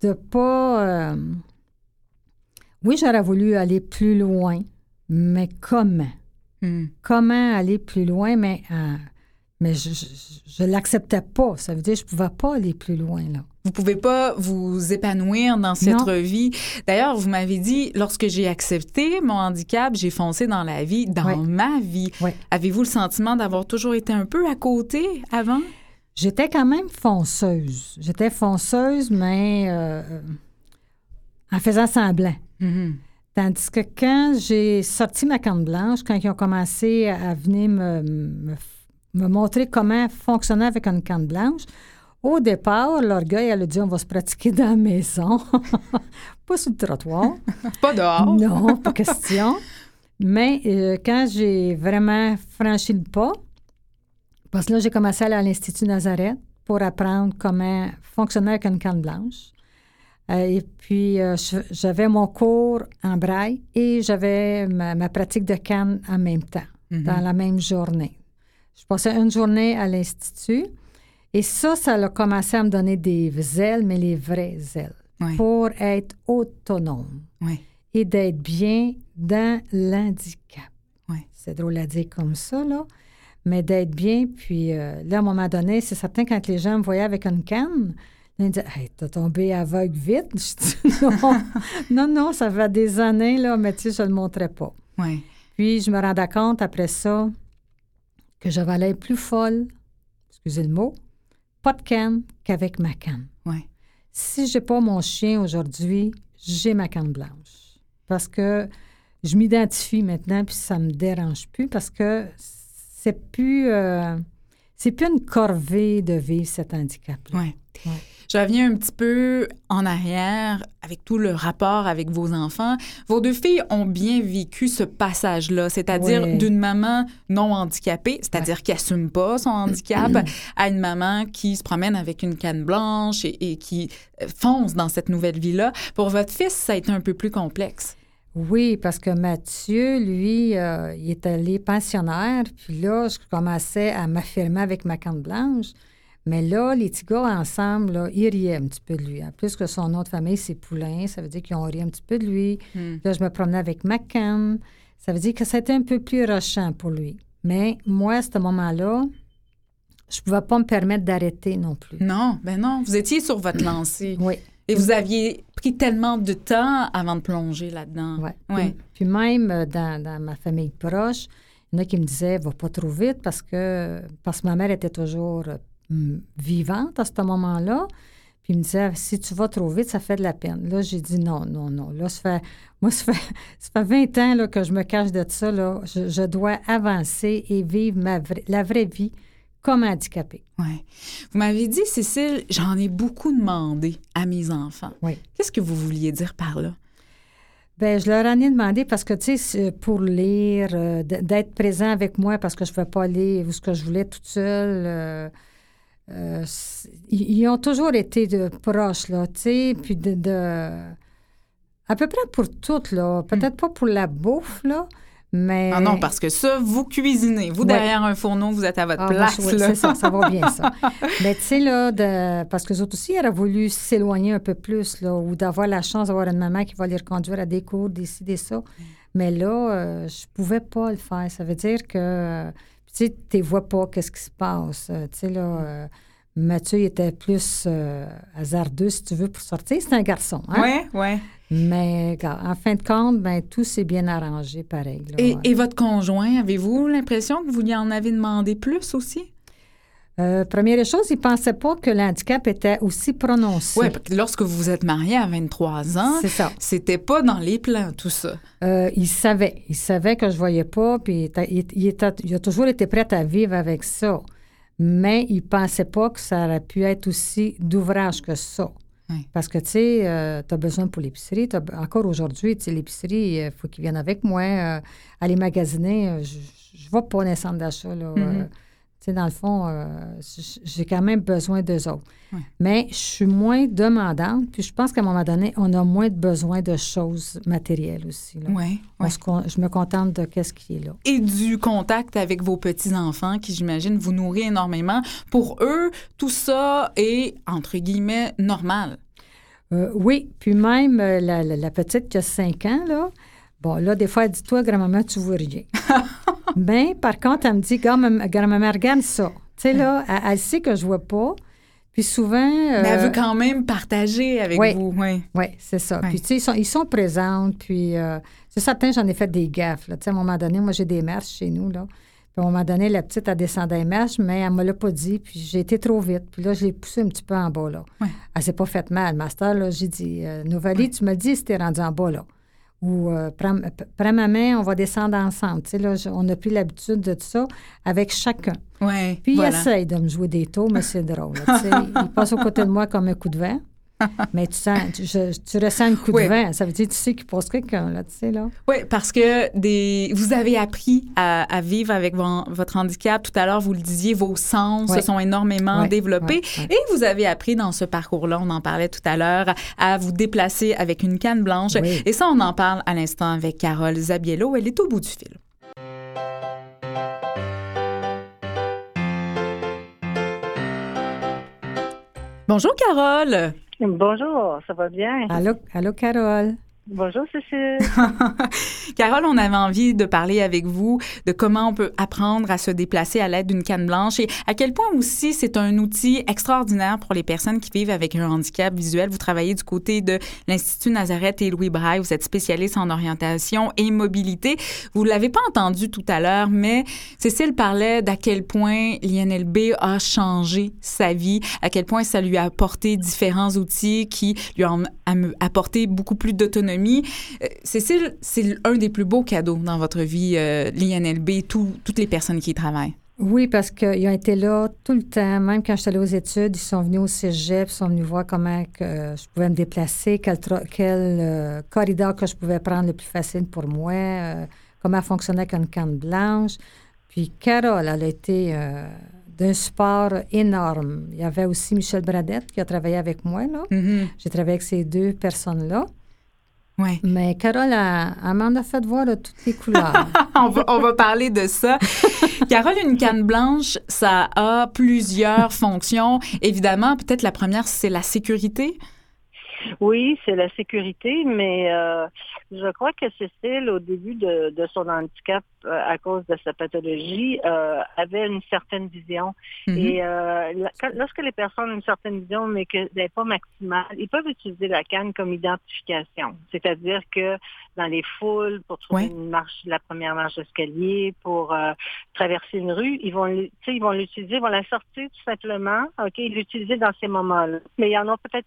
de pas. Euh, oui, j'aurais voulu aller plus loin, mais comment? Hmm. Comment aller plus loin? Mais, euh, mais je ne l'acceptais pas. Ça veut dire que je ne pouvais pas aller plus loin, là. Vous pouvez pas vous épanouir dans cette vie. D'ailleurs, vous m'avez dit, lorsque j'ai accepté mon handicap, j'ai foncé dans la vie, dans ma vie. Avez-vous le sentiment d'avoir toujours été un peu à côté avant? J'étais quand même fonceuse. J'étais fonceuse, mais euh, en faisant semblant. Mm-hmm. Tandis que quand j'ai sorti ma canne blanche, quand ils ont commencé à venir me, montrer comment fonctionner avec une canne blanche, au départ, l'orgueil, elle a dit on va se pratiquer dans la maison, pas sur le trottoir. pas dehors. Non, pas question. Mais euh, quand j'ai vraiment franchi le pas, parce que là, j'ai commencé à aller à l'Institut Nazareth pour apprendre comment fonctionner avec une canne blanche. Euh, et puis, euh, j'avais mon cours en braille et j'avais ma, pratique de canne en même temps, mm-hmm. dans la même journée. Je passais une journée à l'Institut et ça, ça a commencé à me donner des ailes, mais les vraies ailes, pour être autonome et d'être bien dans l'handicap. C'est drôle à dire comme ça, là mais d'être bien. Puis euh, là, à un moment donné, c'est certain, quand les gens me voyaient avec une canne, ils me disaient Hey, t'as tombé aveugle vite. Je dis non, non, non, ça fait des années, là, mais tu sais, je ne le montrais pas. Puis je me rendais compte après ça que j'avais l'air plus folle, excusez le mot, pas de canne qu'avec ma canne. Ouais. Si j'ai pas mon chien aujourd'hui, j'ai ma canne blanche. Parce que je m'identifie maintenant, puis ça me dérange plus parce que c'est plus, euh, c'est plus une corvée de vivre cet handicap. Oui. Ouais. Je reviens un petit peu en arrière avec tout le rapport avec vos enfants. Vos deux filles ont bien vécu ce passage-là, c'est-à-dire d'une maman non handicapée, c'est-à-dire qui n'assume pas son handicap, à une maman qui se promène avec une canne blanche et qui euh, fonce dans cette nouvelle vie-là. Pour votre fils, ça a été un peu plus complexe. Oui, parce que Mathieu, lui, euh, il est allé pensionnaire, puis là, je commençais à m'affirmer avec ma canne blanche. Mais là, les petits gars ensemble, là, ils riaient un petit peu de lui. En plus que son nom de famille, c'est Poulain, ça veut dire qu'ils ont ri un petit peu de lui. Hmm. Là, je me promenais avec ma canne. Ça veut dire que c'était un peu plus rochant pour lui. Mais moi, à ce moment-là, je ne pouvais pas me permettre d'arrêter non plus. Non, ben non. Vous étiez sur votre lancée. oui. Et vous aviez pris tellement de temps avant de plonger là-dedans. Oui. Ouais. Puis, même euh, dans, ma famille proche, il y en a qui me disaient va pas trop vite parce que, parce que ma mère était toujours euh, vivante à ce moment-là. Puis il me disait si tu vas trop vite, ça fait de la peine. Là, j'ai dit non, non, non. Là, ça fait, moi, ça fait, ça fait 20 ans là, que je me cache de ça. Là. Je, dois avancer et vivre ma la vraie vie comme handicapé. Oui. Vous m'avez dit, Cécile, j'en ai beaucoup demandé à mes enfants. Oui. Qu'est-ce que vous vouliez dire par là? Bien, je leur en ai demandé parce que, tu sais, pour lire, euh, d'être présent avec moi parce que je ne pouvais pas aller où ce que je voulais toute seule. Euh, ils, ont toujours été de proches, là, tu sais, puis de, À peu près pour tout, là. Peut-être pas pour la bouffe, là, mais... Ah non, parce que ça, vous cuisinez. Vous, derrière un fourneau, vous êtes à votre ah, place. Oui, c'est ça, ça va bien, ça. Mais tu sais, là, de... parce que les autres aussi, auraient voulu s'éloigner un peu plus, là, ou d'avoir la chance d'avoir une maman qui va les reconduire à des cours, décider ça. Mais là, euh, je pouvais pas le faire. Ça veut dire que, tu sais, tu ne vois pas qu'est-ce qui se passe. Tu sais, là... Euh, Mathieu était plus euh, hasardeux, si tu veux, pour sortir. C'est un garçon. Hein? Oui, oui. Mais en fin de compte, ben, tout s'est bien arrangé pareil. et, votre conjoint, avez-vous l'impression que vous lui en avez demandé plus aussi? Euh, première chose, il ne pensait pas que l'handicap était aussi prononcé. Oui, lorsque vous vous êtes marié à 23 ans, c'était pas dans les plans, tout ça. Euh, il savait. Il savait que je voyais pas, puis il, il, a toujours été prêt à vivre avec ça. Mais il ne pensait pas que ça aurait pu être aussi d'ouvrage que ça. Parce que, tu sais, euh, tu as besoin pour l'épicerie. Encore aujourd'hui, tu sais, l'épicerie, il faut qu'ils viennent avec moi. Euh, aller magasiner, euh, je ne vais pas dans les centres d'achat. Là, mm-hmm sais, dans le fond, euh, j'ai quand même besoin d'eux autres. Mais je suis moins demandante, puis je pense qu'à un moment donné, on a moins de besoin de choses matérielles aussi. Oui. Je me contente de qu'est-ce qui est là. Et du contact avec vos petits-enfants, qui, j'imagine, vous nourrit énormément. Pour eux, tout ça est, entre guillemets, normal. Euh, oui, puis même euh, la, la, petite qui a 5 ans, là, bon, là, des fois, elle dit Toi, grand-maman, tu vois rien. Mais par contre, elle me dit, grand-maman, regarde ça. Tu sais, là, elle, sait que je vois pas. Puis souvent. Mais elle veut euh, quand même partager avec vous. Oui, oui c'est ça. Puis, tu sais, ils sont, ils sont présents. Puis, euh, c'est certain, j'en ai fait des gaffes. Tu sais, à un moment donné, moi, j'ai des marches chez nous. Là. Puis, à un moment donné, la petite a descendu les marches, mais elle ne me l'a pas dit. Puis, j'ai été trop vite. Puis là, je l'ai poussée un petit peu en bas. Là. Ouais. Elle s'est pas fait mal. Master, là, j'ai dit, euh, Novalie, tu me dis si tu es rendu en bas. là ou euh, prends, ma main, on va descendre ensemble. Tu sais, là, on a pris l'habitude de tout ça avec chacun. Ouais, Puis il essaye de me jouer des taux, mais c'est drôle. tu sais, il passe aux côtés de moi comme un coup de vent. Mais tu, sens, tu, ressens un coup de vent. Ça veut dire tu sais qu'il passe quelqu'un, là, tu sais, là. Oui, parce que des, vous avez appris à, vivre avec votre handicap. Tout à l'heure, vous le disiez, vos sens se sont énormément développés. Et vous avez appris dans ce parcours-là, on en parlait tout à l'heure, à vous déplacer avec une canne blanche. Et ça, on en parle à l'instant avec Carole Zabiello. Elle est au bout du fil. Bonjour Carole. Bonjour, ça va bien? Allô, allô Carole. Bonjour, Cécile. Carole, on avait envie de parler avec vous de comment on peut apprendre à se déplacer à l'aide d'une canne blanche et à quel point aussi c'est un outil extraordinaire pour les personnes qui vivent avec un handicap visuel. Vous travaillez du côté de l'Institut Nazareth et Louis Braille. Vous êtes spécialiste en orientation et mobilité. Vous l'avez pas entendu tout à l'heure, mais Cécile parlait d'à quel point l'INLB a changé sa vie, à quel point ça lui a apporté différents outils qui lui ont apporté beaucoup plus d'autonomie euh, Cécile, c'est un des plus beaux cadeaux dans votre vie, euh, l'INLB, toutes les personnes qui y travaillent. Oui, parce qu'ils ont été là tout le temps. Même quand j'étais allée aux études, ils sont venus au cégep, ils sont venus voir comment que je pouvais me déplacer, quel, euh, corridor que je pouvais prendre le plus facile pour moi, comment fonctionnait avec une canne blanche. Puis Carole, elle a été d'un support énorme. Il y avait aussi Michel Bradette qui a travaillé avec moi. Mm-hmm. J'ai travaillé avec ces deux personnes-là. Mais Carole, elle, m'en a fait voir de toutes les couleurs. on, va, on, va, parler de ça. Carole, une canne blanche, ça a plusieurs fonctions. Évidemment, peut-être la première, c'est la sécurité. Oui, c'est la sécurité, mais euh, je crois que Cécile, au début de, son handicap euh, à cause de sa pathologie, euh, avait une certaine vision. Mm-hmm. Et lorsque les personnes ont une certaine vision, mais qu'elle n'est pas maximale, ils peuvent utiliser la canne comme identification. C'est-à-dire que dans les foules, pour trouver une marche, la première marche d'escalier, pour traverser une rue, ils vont, ils vont l'utiliser, ils vont la sortir tout simplement. Ok, l'utiliser dans ces moments-là. Mais il y en a peut-être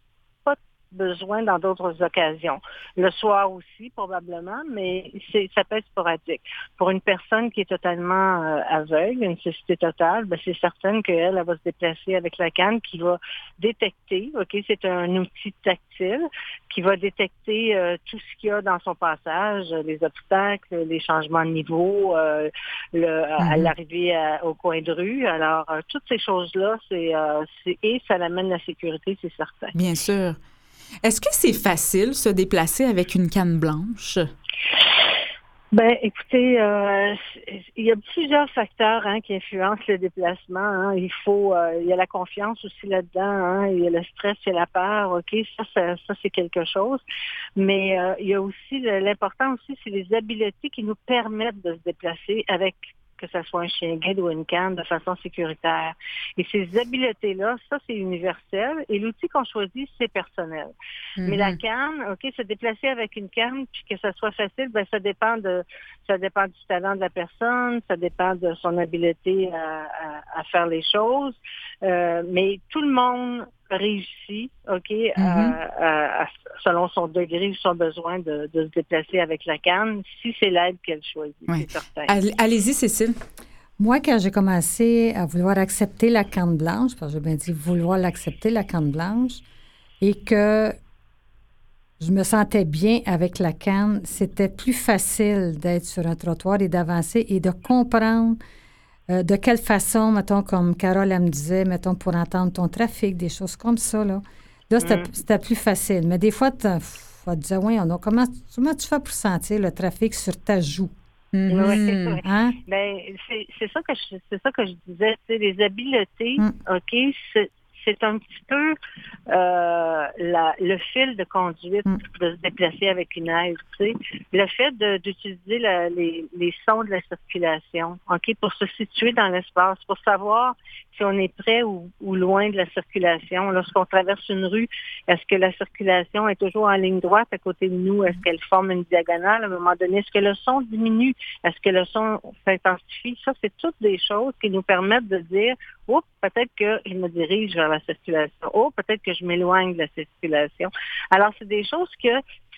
besoin dans d'autres occasions. Le soir aussi, probablement, mais c'est, ça peut être sporadique. Pour une personne qui est totalement euh, aveugle, une cécité totale, ben, c'est certain qu'elle elle va se déplacer avec la canne qui va détecter, OK, c'est un outil tactile qui va détecter euh, tout ce qu'il y a dans son passage, les obstacles, les changements de niveau, euh, le, à mhm. l'arrivée au coin de rue. Alors, toutes ces choses-là, c'est, c'est et ça amène la sécurité, c'est certain. Bien sûr. Est-ce que c'est facile se déplacer avec une canne blanche? Ben, écoutez, euh, il y a plusieurs facteurs hein, qui influencent le déplacement. Hein. Il faut, euh, il y a la confiance aussi là-dedans. Hein. Il y a le stress, il y a la peur. Ok, ça, ça, c'est quelque chose. Mais euh, il y a aussi l'important aussi, c'est les habiletés qui nous permettent de se déplacer avec que ce soit un chien guide ou une canne, de façon sécuritaire. Et ces habiletés-là, ça, c'est universel. Et l'outil qu'on choisit, c'est personnel. Mais la canne, OK, se déplacer avec une canne, puis que ça soit facile, ben ça dépend de ça dépend du talent de la personne, ça dépend de son habileté à, faire les choses. Euh, mais tout le monde réussit, OK, mm-hmm. selon son degré ou son besoin de, se déplacer avec la canne, si c'est l'aide qu'elle choisit. Allez-y, Cécile. Moi, quand j'ai commencé à vouloir accepter la canne blanche, parce que j'ai bien dit vouloir l'accepter, la canne blanche, et que je me sentais bien avec la canne, c'était plus facile d'être sur un trottoir et d'avancer et de comprendre euh, de quelle façon, mettons, comme Carole elle me disait, mettons, pour entendre ton trafic, des choses comme ça, là. Là, c'était mm. plus facile. Mais des fois, tu vas te dire, oui, on a, comment, comment tu fais pour sentir le trafic sur ta joue? Mm-hmm. Hein? Ben, c'est ça que je c'est ça que je disais, les habiletés, mm. OK, c'est un petit peu euh, le fil de conduite mm. de se déplacer avec une aide. Le fait d'utiliser les, les, sons de la circulation, ok, pour se situer dans l'espace, pour savoir si on est près ou, loin de la circulation. Lorsqu'on traverse une rue, est-ce que la circulation est toujours en ligne droite à côté de nous? Est-ce qu'elle forme une diagonale? À un moment donné? Est-ce que le son diminue? Est-ce que le son s'intensifie? Ça, c'est toutes des choses qui nous permettent de dire, oh, peut-être que je me dirige vers la circulation. Oh, peut-être que je m'éloigne de la circulation. Alors, c'est des choses que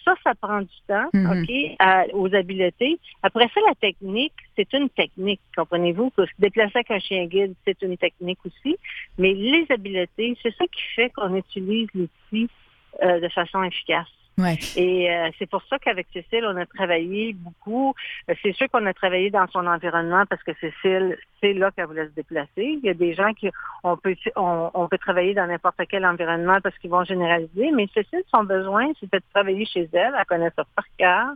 ça, ça prend du temps, mhm. OK, aux habiletés. Après ça, la technique, c'est une technique, comprenez-vous? Se déplacer avec un chien guide, c'est une technique aussi. Mais les habiletés, c'est ça qui fait qu'on utilise l'outil euh, de façon efficace. Et euh, c'est pour ça qu'avec Cécile, on a travaillé beaucoup. Euh, c'est sûr qu'on a travaillé dans son environnement parce que Cécile, c'est là qu'elle voulait se déplacer. Il y a des gens qui on peut on, peut travailler dans n'importe quel environnement parce qu'ils vont généraliser, mais Cécile, son besoin, c'était de travailler chez elle. Elle connaît ça par cœur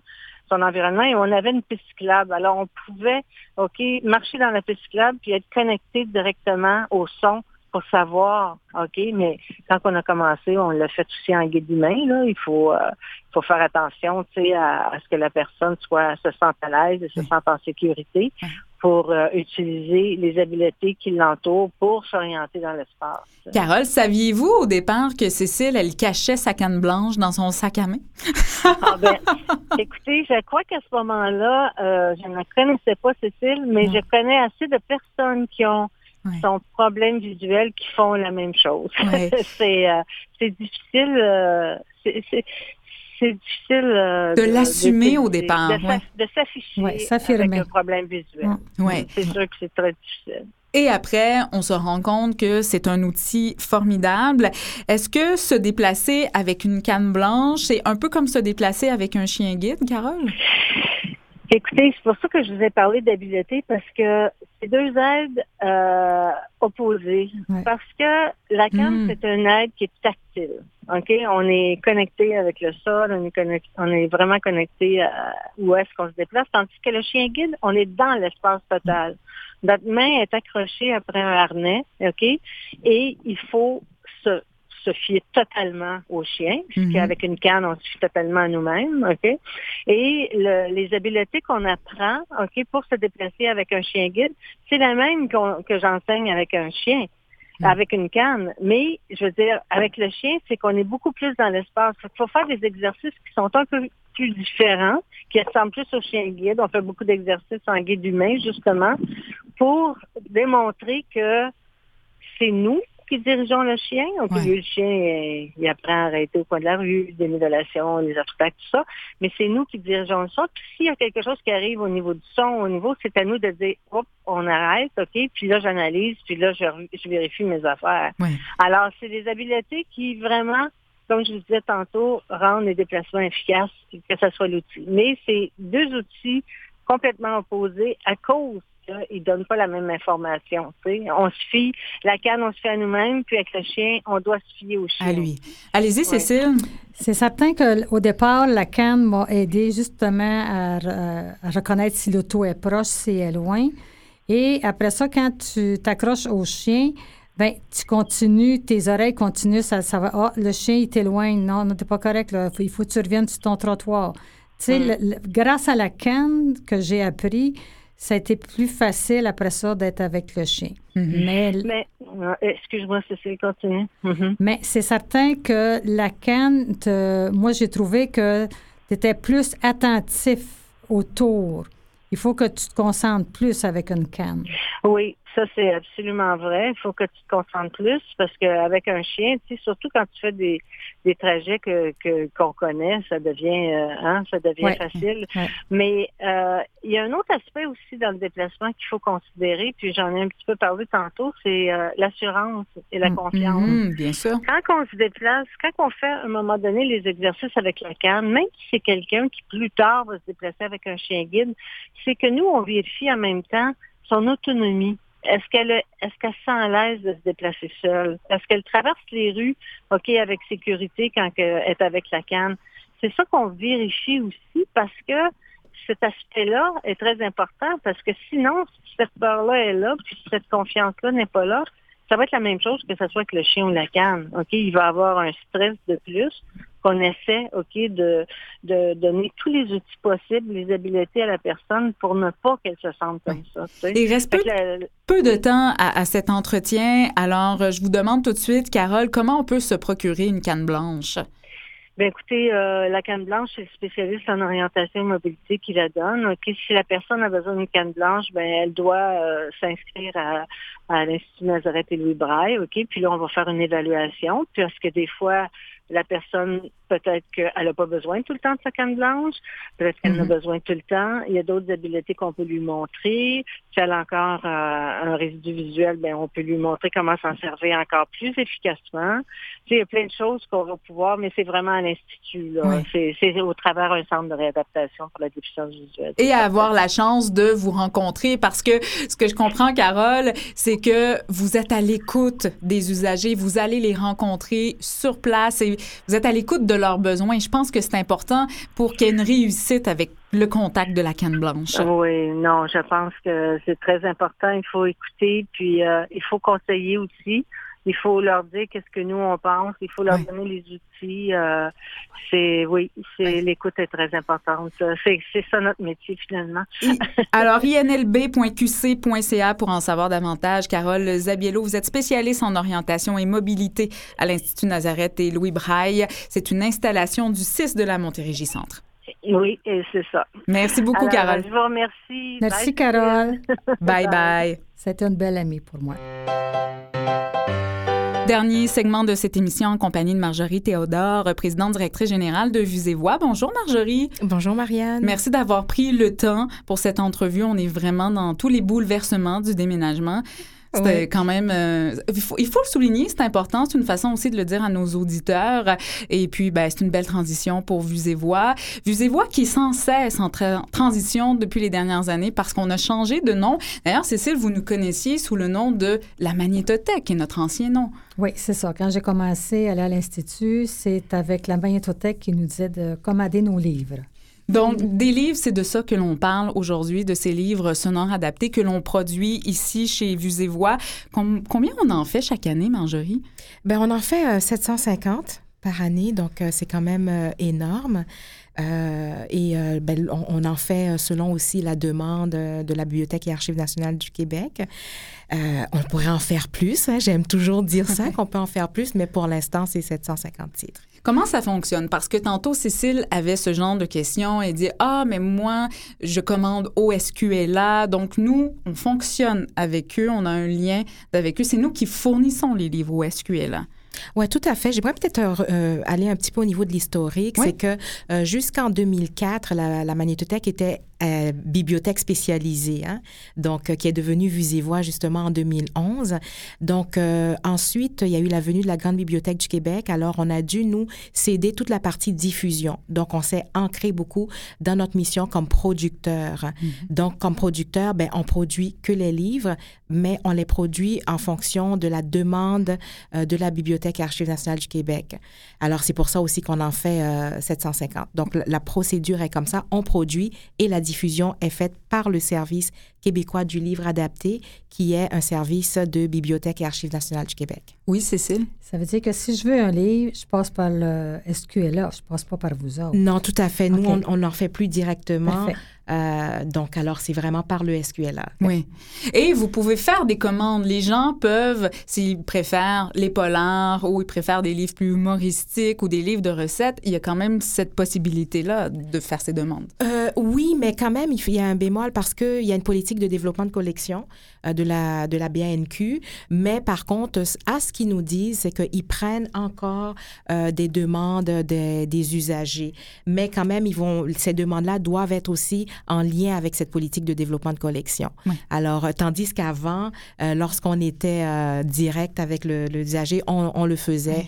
son environnement et on avait une piste. Alors on pouvait, OK, marcher dans la piste cyclable puis être connecté directement au son pour savoir, OK, mais quand on a commencé, on l'a fait aussi en guide humain, là. Il faut, euh, faut faire attention, tu sais, à, ce que la personne soit, se sente à l'aise et se sente en sécurité pour euh, utiliser les habiletés qui l'entourent pour s'orienter dans l'espace. Carole, saviez-vous au départ que Cécile, elle cachait sa canne blanche dans son sac à main? ah ben, écoutez, je crois qu'à ce moment-là, euh, je ne connaissais pas Cécile, mais je connais assez de personnes qui ont son problème visuel qui font la même chose. c'est euh, c'est difficile. Euh, c'est difficile euh, de, l'assumer au départ. De, s'afficher avec un problème visuel. C'est sûr que c'est très difficile. Et après, on se rend compte que c'est un outil formidable. Est-ce que se déplacer avec une canne blanche, c'est un peu comme se déplacer avec un chien guide, Carole? Écoutez, c'est pour ça que je vous ai parlé d'habileté parce que c'est deux aides euh, opposées. Parce que la canne, hmm. c'est une aide qui est tactile. OK? On est connecté avec le sol, on est, on est vraiment connecté à où est-ce qu'on se déplace. Tandis que le chien guide, on est dans l'espace total. Notre main est accrochée après un harnais, OK? Et il faut se se fier totalement au chien, puisqu'avec mhm. une canne, on se fie totalement à nous-mêmes, OK? Et les habiletés qu'on apprend, OK, pour se déplacer avec un chien guide, c'est la même que j'enseigne avec un chien mhm. avec une canne. Mais, je veux dire, avec le chien, c'est qu'on est beaucoup plus dans l'espace. Il faut faire des exercices qui sont un peu plus différents, qui ressemblent plus au chien guide. On fait beaucoup d'exercices en guide humain, justement, pour démontrer que c'est nous qui dirigeons le chien. Donc, le chien, il apprend à arrêter au coin de la rue, des nivelations, les obstacles, tout ça. Mais c'est nous qui dirigeons le son. Puis s'il y a quelque chose qui arrive au niveau du son, au niveau, c'est à nous de dire, hop, on arrête, OK, puis là, j'analyse, puis là, je, vérifie mes affaires. Alors, c'est des habiletés qui vraiment comme je vous disais tantôt, rendent les déplacements efficaces, que ce soit l'outil. Mais c'est deux outils complètement opposés à cause qu'ils ne donnent pas la même information. On se fie, la canne, on se fie à nous-mêmes, puis avec le chien, on doit se fier au chien. À lui. Allez-y, Cécile. C'est certain qu'au départ, la canne m'a aidé justement à, à reconnaître si l'auto est proche, si elle est loin. Et après ça, quand tu t'accroches au chien, ben, tu continues, tes oreilles continuent, ça, ça va. Ah, le chien, il t'éloigne. Non, non, t'es pas correct. Là. Il faut que tu reviennes sur ton trottoir. Tu sais, mm. grâce à la canne que j'ai appris, ça a été plus facile après ça d'être avec le chien. Mm-hmm. Mais, mais excuse-moi, Cécile, continue. Mm-hmm. Mais c'est certain que la canne, moi, j'ai trouvé que tu étais plus attentif autour. Il faut que tu te concentres plus avec une canne. Oui, ça, c'est absolument vrai. Il faut que tu te concentres plus parce qu'avec un chien, tu sais, surtout quand tu fais des, des trajets que qu'on connaît, ça devient euh, hein, ça devient facile. Mais euh, il y a un autre aspect aussi dans le déplacement qu'il faut considérer, puis j'en ai un petit peu parlé tantôt, c'est euh, l'assurance et la mm. confiance. Mm, bien sûr. Quand on se déplace, quand on fait à un moment donné les exercices avec la canne, même si c'est quelqu'un qui plus tard va se déplacer avec un chien guide, c'est que nous, on vérifie en même temps son autonomie. Est-ce qu'elle est-ce qu'elle se sent à l'aise de se déplacer seule? Est-ce qu'elle traverse les rues, OK, avec sécurité quand elle est avec la canne? C'est ça qu'on vérifie aussi parce que cet aspect-là est très important parce que sinon, si cette peur-là est là, puis cette confiance-là n'est pas là, ça va être la même chose que ce soit avec le chien ou la canne. OK, il va avoir un stress de plus qu'on essaie, OK, de, de donner tous les outils possibles, les habiletés à la personne pour ne pas qu'elle se sente comme ça. Il reste peu, de temps à, cet entretien. Alors, je vous demande tout de suite, Carole, comment on peut se procurer une canne blanche? Bien, écoutez, euh, la canne blanche, c'est le spécialiste en orientation et mobilité qui la donne. Ok, Si la personne a besoin d'une canne blanche, ben elle doit euh, s'inscrire à, à l'Institut Nazareth et Louis Braille. OK? Puis là, on va faire une évaluation. Puis parce que des fois, la personne, peut-être qu'elle n'a pas besoin tout le temps de sa canne blanche, peut-être qu'elle en a mhm. besoin tout le temps. Il y a d'autres habiletés qu'on peut lui montrer. Si elle a encore euh, un résidu visuel, ben on peut lui montrer comment s'en servir encore plus efficacement. il y a plein de choses qu'on va pouvoir, mais c'est vraiment à l'Institut. C'est au travers un centre de réadaptation pour la déficience visuelle. Et avoir la chance de vous rencontrer parce que ce que je comprends, Carole, c'est que vous êtes à l'écoute des usagers, vous allez les rencontrer sur place et vous êtes à l'écoute de leurs besoins. Je pense que c'est important pour qu'il y ait une réussite avec le contact de la canne blanche. Oui, non, je pense que c'est très important. Il faut écouter, puis euh, il faut conseiller aussi il faut leur dire qu'est-ce que nous on pense, il faut leur donner les outils. Euh, c'est oui, c'est l'écoute est très importante. C'est, ça notre métier finalement. Alors inlb.qc.ca pour en savoir davantage. Carole Zabiello, vous êtes spécialiste en orientation et mobilité à l'Institut Nazareth et Louis Braille. C'est une installation du 6 de la Montérégie Centre. Oui, c'est ça. Merci beaucoup, Carole. Je vous remercie. Merci, Carole. bye bye. C'était une belle amie pour moi. Dernier segment de cette émission en compagnie de Marjorie Théodore, présidente directrice générale de Vues et Voix. Bonjour Marjorie. Bonjour Marianne. Merci d'avoir pris le temps pour cette entrevue. On est vraiment dans tous les bouleversements du déménagement. C'était quand même. Euh, il, faut, il, faut, le souligner, c'est important. C'est une façon aussi de le dire à nos auditeurs. Et puis, ben, c'est une belle transition pour Vues et Voix. Vues et Voix qui est sans cesse en transition depuis les dernières années parce qu'on a changé de nom. D'ailleurs, Cécile, vous nous connaissiez sous le nom de la Magnétothèque, qui est notre ancien nom. Oui, c'est ça. Quand j'ai commencé à aller à l'Institut, c'est avec la Magnétothèque qui nous disait de commander nos livres. Donc, des livres, c'est de ça que l'on parle aujourd'hui, de ces livres sonores adaptés que l'on produit ici chez Vues et Voix. combien on en fait chaque année, Marjorie? Bien, on en fait 750 euh, par année, donc euh, c'est quand même euh, énorme. et ben, on, en fait selon aussi la demande de la Bibliothèque et Archives nationales du Québec. on pourrait en faire plus. Hein, j'aime toujours dire ça, qu'on peut en faire plus, mais pour l'instant, c'est 750 titres. Comment ça fonctionne? Parce que tantôt, Cécile avait ce genre de questions et dit Ah, mais moi, je commande OSQLA. Donc, nous, on fonctionne avec eux, on a un lien avec eux. C'est nous qui fournissons les livres OSQLA. Oui, tout à fait. J'aimerais peut-être euh, euh, aller un petit peu au niveau de l'historique. C'est que euh, jusqu'en 2004, la, la magnétothèque était euh, bibliothèque spécialisée, hein? donc euh, qui est devenue Vusévoix justement en 2011. Donc euh, ensuite, il y a eu la venue de la Grande Bibliothèque du Québec. Alors on a dû nous céder toute la partie diffusion. Donc on s'est ancré beaucoup dans notre mission comme producteur. Mm-hmm. Donc comme producteur, ben on produit que les livres, mais on les produit en fonction de la demande de la Bibliothèque et Archives nationales du Québec. Alors c'est pour ça aussi qu'on en fait 750. Donc la procédure est comme ça, on produit et la diffusion est faite par le service québécois du livre adapté, qui est un service de Bibliothèque et Archives nationales du Québec. Oui, Cécile. Ça veut dire que si je veux un livre, je passe par le SQLA, je passe pas par vous autres. Non, tout à fait. Nous, on n'en fait plus directement. Euh, donc, alors, c'est vraiment par le SQLA. Oui. Et vous pouvez faire des commandes. Les gens peuvent, s'ils préfèrent les polars ou ils préfèrent des livres plus humoristiques ou des livres de recettes, il y a quand même cette possibilité-là de faire ces demandes. Euh, oui, mais quand même, il y a un bémol parce qu'il y a une politique de développement de collection euh, de, la, de la BNQ. Mais par contre, à ce qu'ils nous disent, c'est qu'ils prennent encore des demandes des, des usagers. Mais quand même, ils vont, ces demandes-là doivent être aussi en lien avec cette politique de développement de collection. Alors, euh, tandis qu'avant, euh, lorsqu'on était euh, direct avec le, usager, on, le faisait,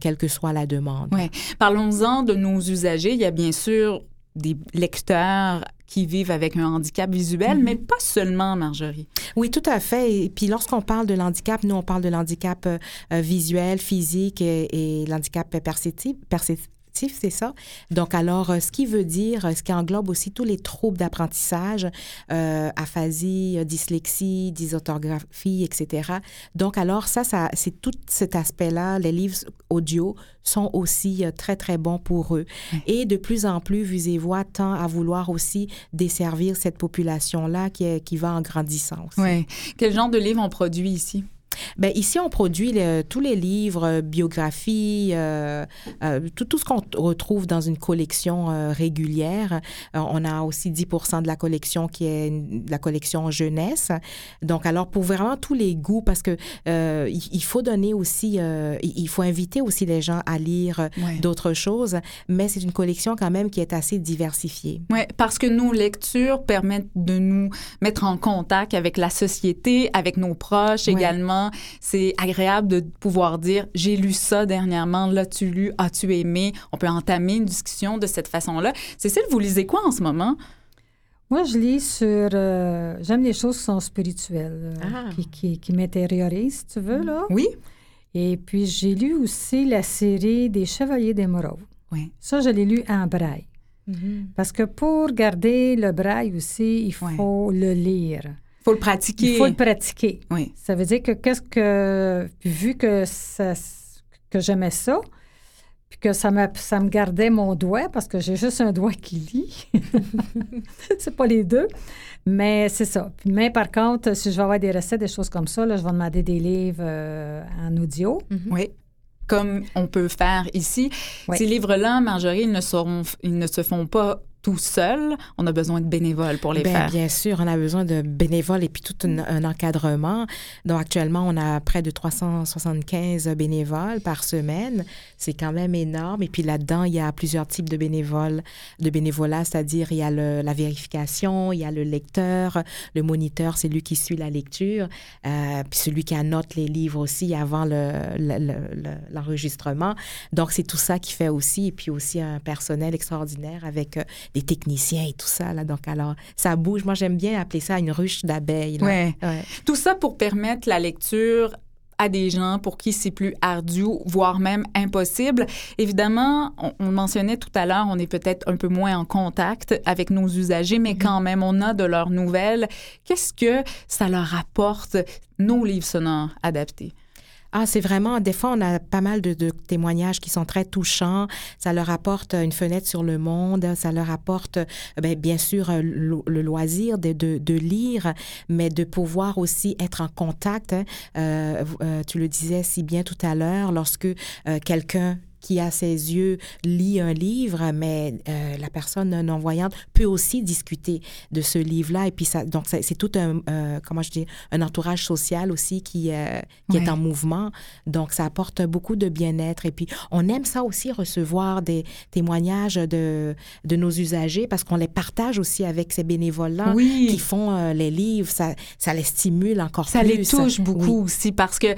quelle que soit la demande. Oui. Parlons-en de nos usagers. Il y a bien sûr des lecteurs qui vivent avec un handicap visuel, mm-hmm. mais pas seulement, Marjorie. Oui, tout à fait. Et puis lorsqu'on parle de l'handicap, nous, on parle de l'handicap visuel, physique et, et l'handicap perceptif, c'est ça. Donc, alors, euh, ce qui veut dire, ce qui englobe aussi tous les troubles d'apprentissage, euh, aphasie, euh, dyslexie, dysorthographie, etc. Donc, alors, ça, ça c'est tout cet aspect-là. Les livres audio sont aussi très, très bons pour eux. Et de plus en plus, Vusévoix tend à vouloir aussi desservir cette population-là qui, qui va en grandissant Oui. Quel genre de livres on produit ici? Bien, ici, on produit tous les livres, euh, biographies, euh, euh, tout, tout, ce qu'on retrouve dans une collection régulière. on a aussi 10% de la collection qui est la collection jeunesse. Donc, alors, pour vraiment tous les goûts, parce que il faut donner aussi, il faut inviter aussi les gens à lire d'autres choses, mais c'est une collection quand même qui est assez diversifiée. Oui, parce que nos lectures permettent de nous mettre en contact avec la société, avec nos proches également c'est agréable de pouvoir dire j'ai lu ça dernièrement, l'as-tu lu, as-tu aimé? On peut entamer une discussion de cette façon-là. Cécile, vous lisez quoi en ce moment? Moi, je lis sur. Euh, j'aime les choses qui sont spirituelles, euh, ah. qui, qui, m'intériorisent, si tu veux, là? Oui. Et puis, j'ai lu aussi la série des Chevaliers d'Émeraude. Oui. Ça, je l'ai lu en braille. Mm-hmm. Parce que pour garder le braille aussi, il faut le lire faut le pratiquer. Il faut le pratiquer. Oui. Ça veut dire que qu'est-ce que vu que ça, que j'aimais ça, puis que ça me ça me gardait mon doigt parce que j'ai juste un doigt qui lit. c'est pas les deux, mais c'est ça. Mais par contre, si je vais avoir des recettes, des choses comme ça, là, je vais demander des livres euh, en audio. Mm-hmm. Oui comme on peut faire ici. Ces livres-là, Marjorie, ils ne, seront, ils ne se font pas tout seul, on a besoin de bénévoles pour les ben, faire. Bien sûr, on a besoin de bénévoles et puis tout un, encadrement. Donc actuellement, on a près de 375 bénévoles par semaine. C'est quand même énorme. Et puis là-dedans, il y a plusieurs types de bénévoles, de bénévolat, c'est-à-dire il y a la vérification, il y a le lecteur, le moniteur, c'est lui qui suit la lecture, euh, puis celui qui annote les livres aussi avant l'enregistrement. Donc c'est tout ça qui fait aussi, et puis aussi un personnel extraordinaire avec euh, des techniciens et tout ça. Là. Donc, alors, ça bouge. Moi, j'aime bien appeler ça une ruche d'abeilles. Ouais. Tout ça pour permettre la lecture à des gens pour qui c'est plus ardu, voire même impossible. Évidemment, on, mentionnait tout à l'heure, on est peut-être un peu moins en contact avec nos usagers, mais mm-hmm. quand même, on a de leurs nouvelles. Qu'est-ce que ça leur apporte, nos livres sonores adaptés? Ah, c'est vraiment, des fois, on a pas mal de, témoignages qui sont très touchants. Ça leur apporte une fenêtre sur le monde, ça leur apporte, euh, ben, bien sûr, euh, le, loisir de, de, de, lire, mais de pouvoir aussi être en contact. Hein. Euh, tu le disais si bien tout à l'heure, lorsque quelqu'un qui a ses yeux lit un livre, mais euh, la personne non-voyante peut aussi discuter de ce livre-là. Et puis, ça, donc, c'est tout un, euh, comment je dis, un entourage social aussi qui, euh, qui est en mouvement. Donc, ça apporte beaucoup de bien-être. Et puis, on aime ça aussi, recevoir des témoignages de, de nos usagers parce qu'on les partage aussi avec ces bénévoles-là qui font les livres. Ça, ça les stimule encore plus. Ça les touche beaucoup aussi parce que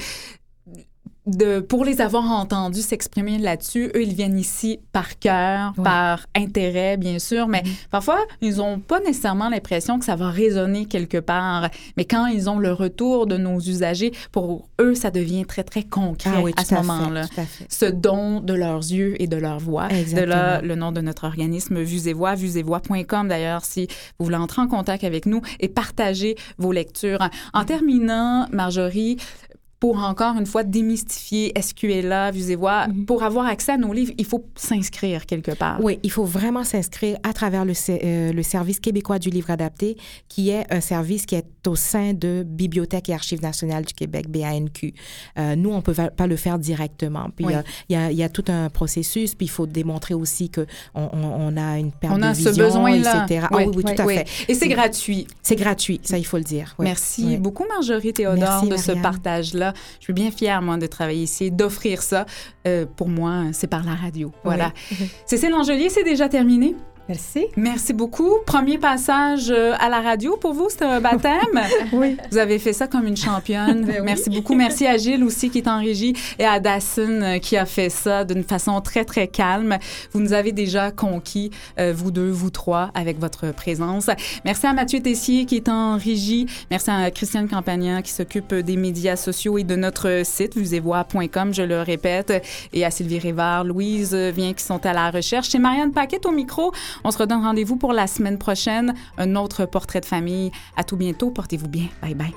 de, pour les avoir entendus s'exprimer là-dessus, eux, ils viennent ici par cœur, par intérêt, bien sûr, mais mm-hmm. parfois, ils n'ont pas nécessairement l'impression que ça va résonner quelque part. Mais quand ils ont le retour de nos usagers, pour eux, ça devient très, très concret ah à ce moment-là. Ce don de leurs yeux et de leur voix. De là, le nom de notre organisme, Vues et Voix, vuesetvoix.com d'ailleurs, si vous voulez entrer en contact avec nous et partager vos lectures. En terminant, Marjorie, pour encore une fois démystifier SQLA, Vues et Voix. Mhm. Pour avoir accès à nos livres, il faut s'inscrire quelque part. Oui, il faut vraiment s'inscrire à travers le, euh, le, service québécois du livre adapté, qui est un service qui est au sein de Bibliothèque et Archives nationales du Québec, BANQ. Euh, nous, on ne peut pas le faire directement. Puis il y, a, y, a, tout un processus, puis il faut démontrer aussi qu'on on, a une perte on a ce besoin-là. etc. Ah oui, oui, tout à fait. Et c'est gratuit. C'est gratuit, ça, il faut le dire. Merci beaucoup, Marjorie Théodore, de ce partage-là. Je suis bien fière, moi, de travailler ici, d'offrir ça. Euh, pour moi, c'est par la radio. Voilà. Cécile Langelier, c'est déjà terminé. Merci. Merci beaucoup. Premier passage euh, à la radio pour vous, c'est un baptême. oui. Vous avez fait ça comme une championne. Ben Merci beaucoup. Merci à Gilles aussi qui est en régie et à Dacin euh, qui a fait ça d'une façon très, très calme. Vous nous avez déjà conquis, euh, vous deux, vous trois, avec votre présence. Merci à Mathieu Tessier qui est en régie. Merci à Christiane Campagnan qui s'occupe des médias sociaux et de notre site, vusevoix.com, je le répète, et à Sylvie Révard, Louise Vient qui sont à la recherche. C'est Marianne Paquette au micro. On se redonne rendez-vous pour la semaine prochaine. Un autre portrait de famille. À tout bientôt. Portez-vous bien. Bye bye.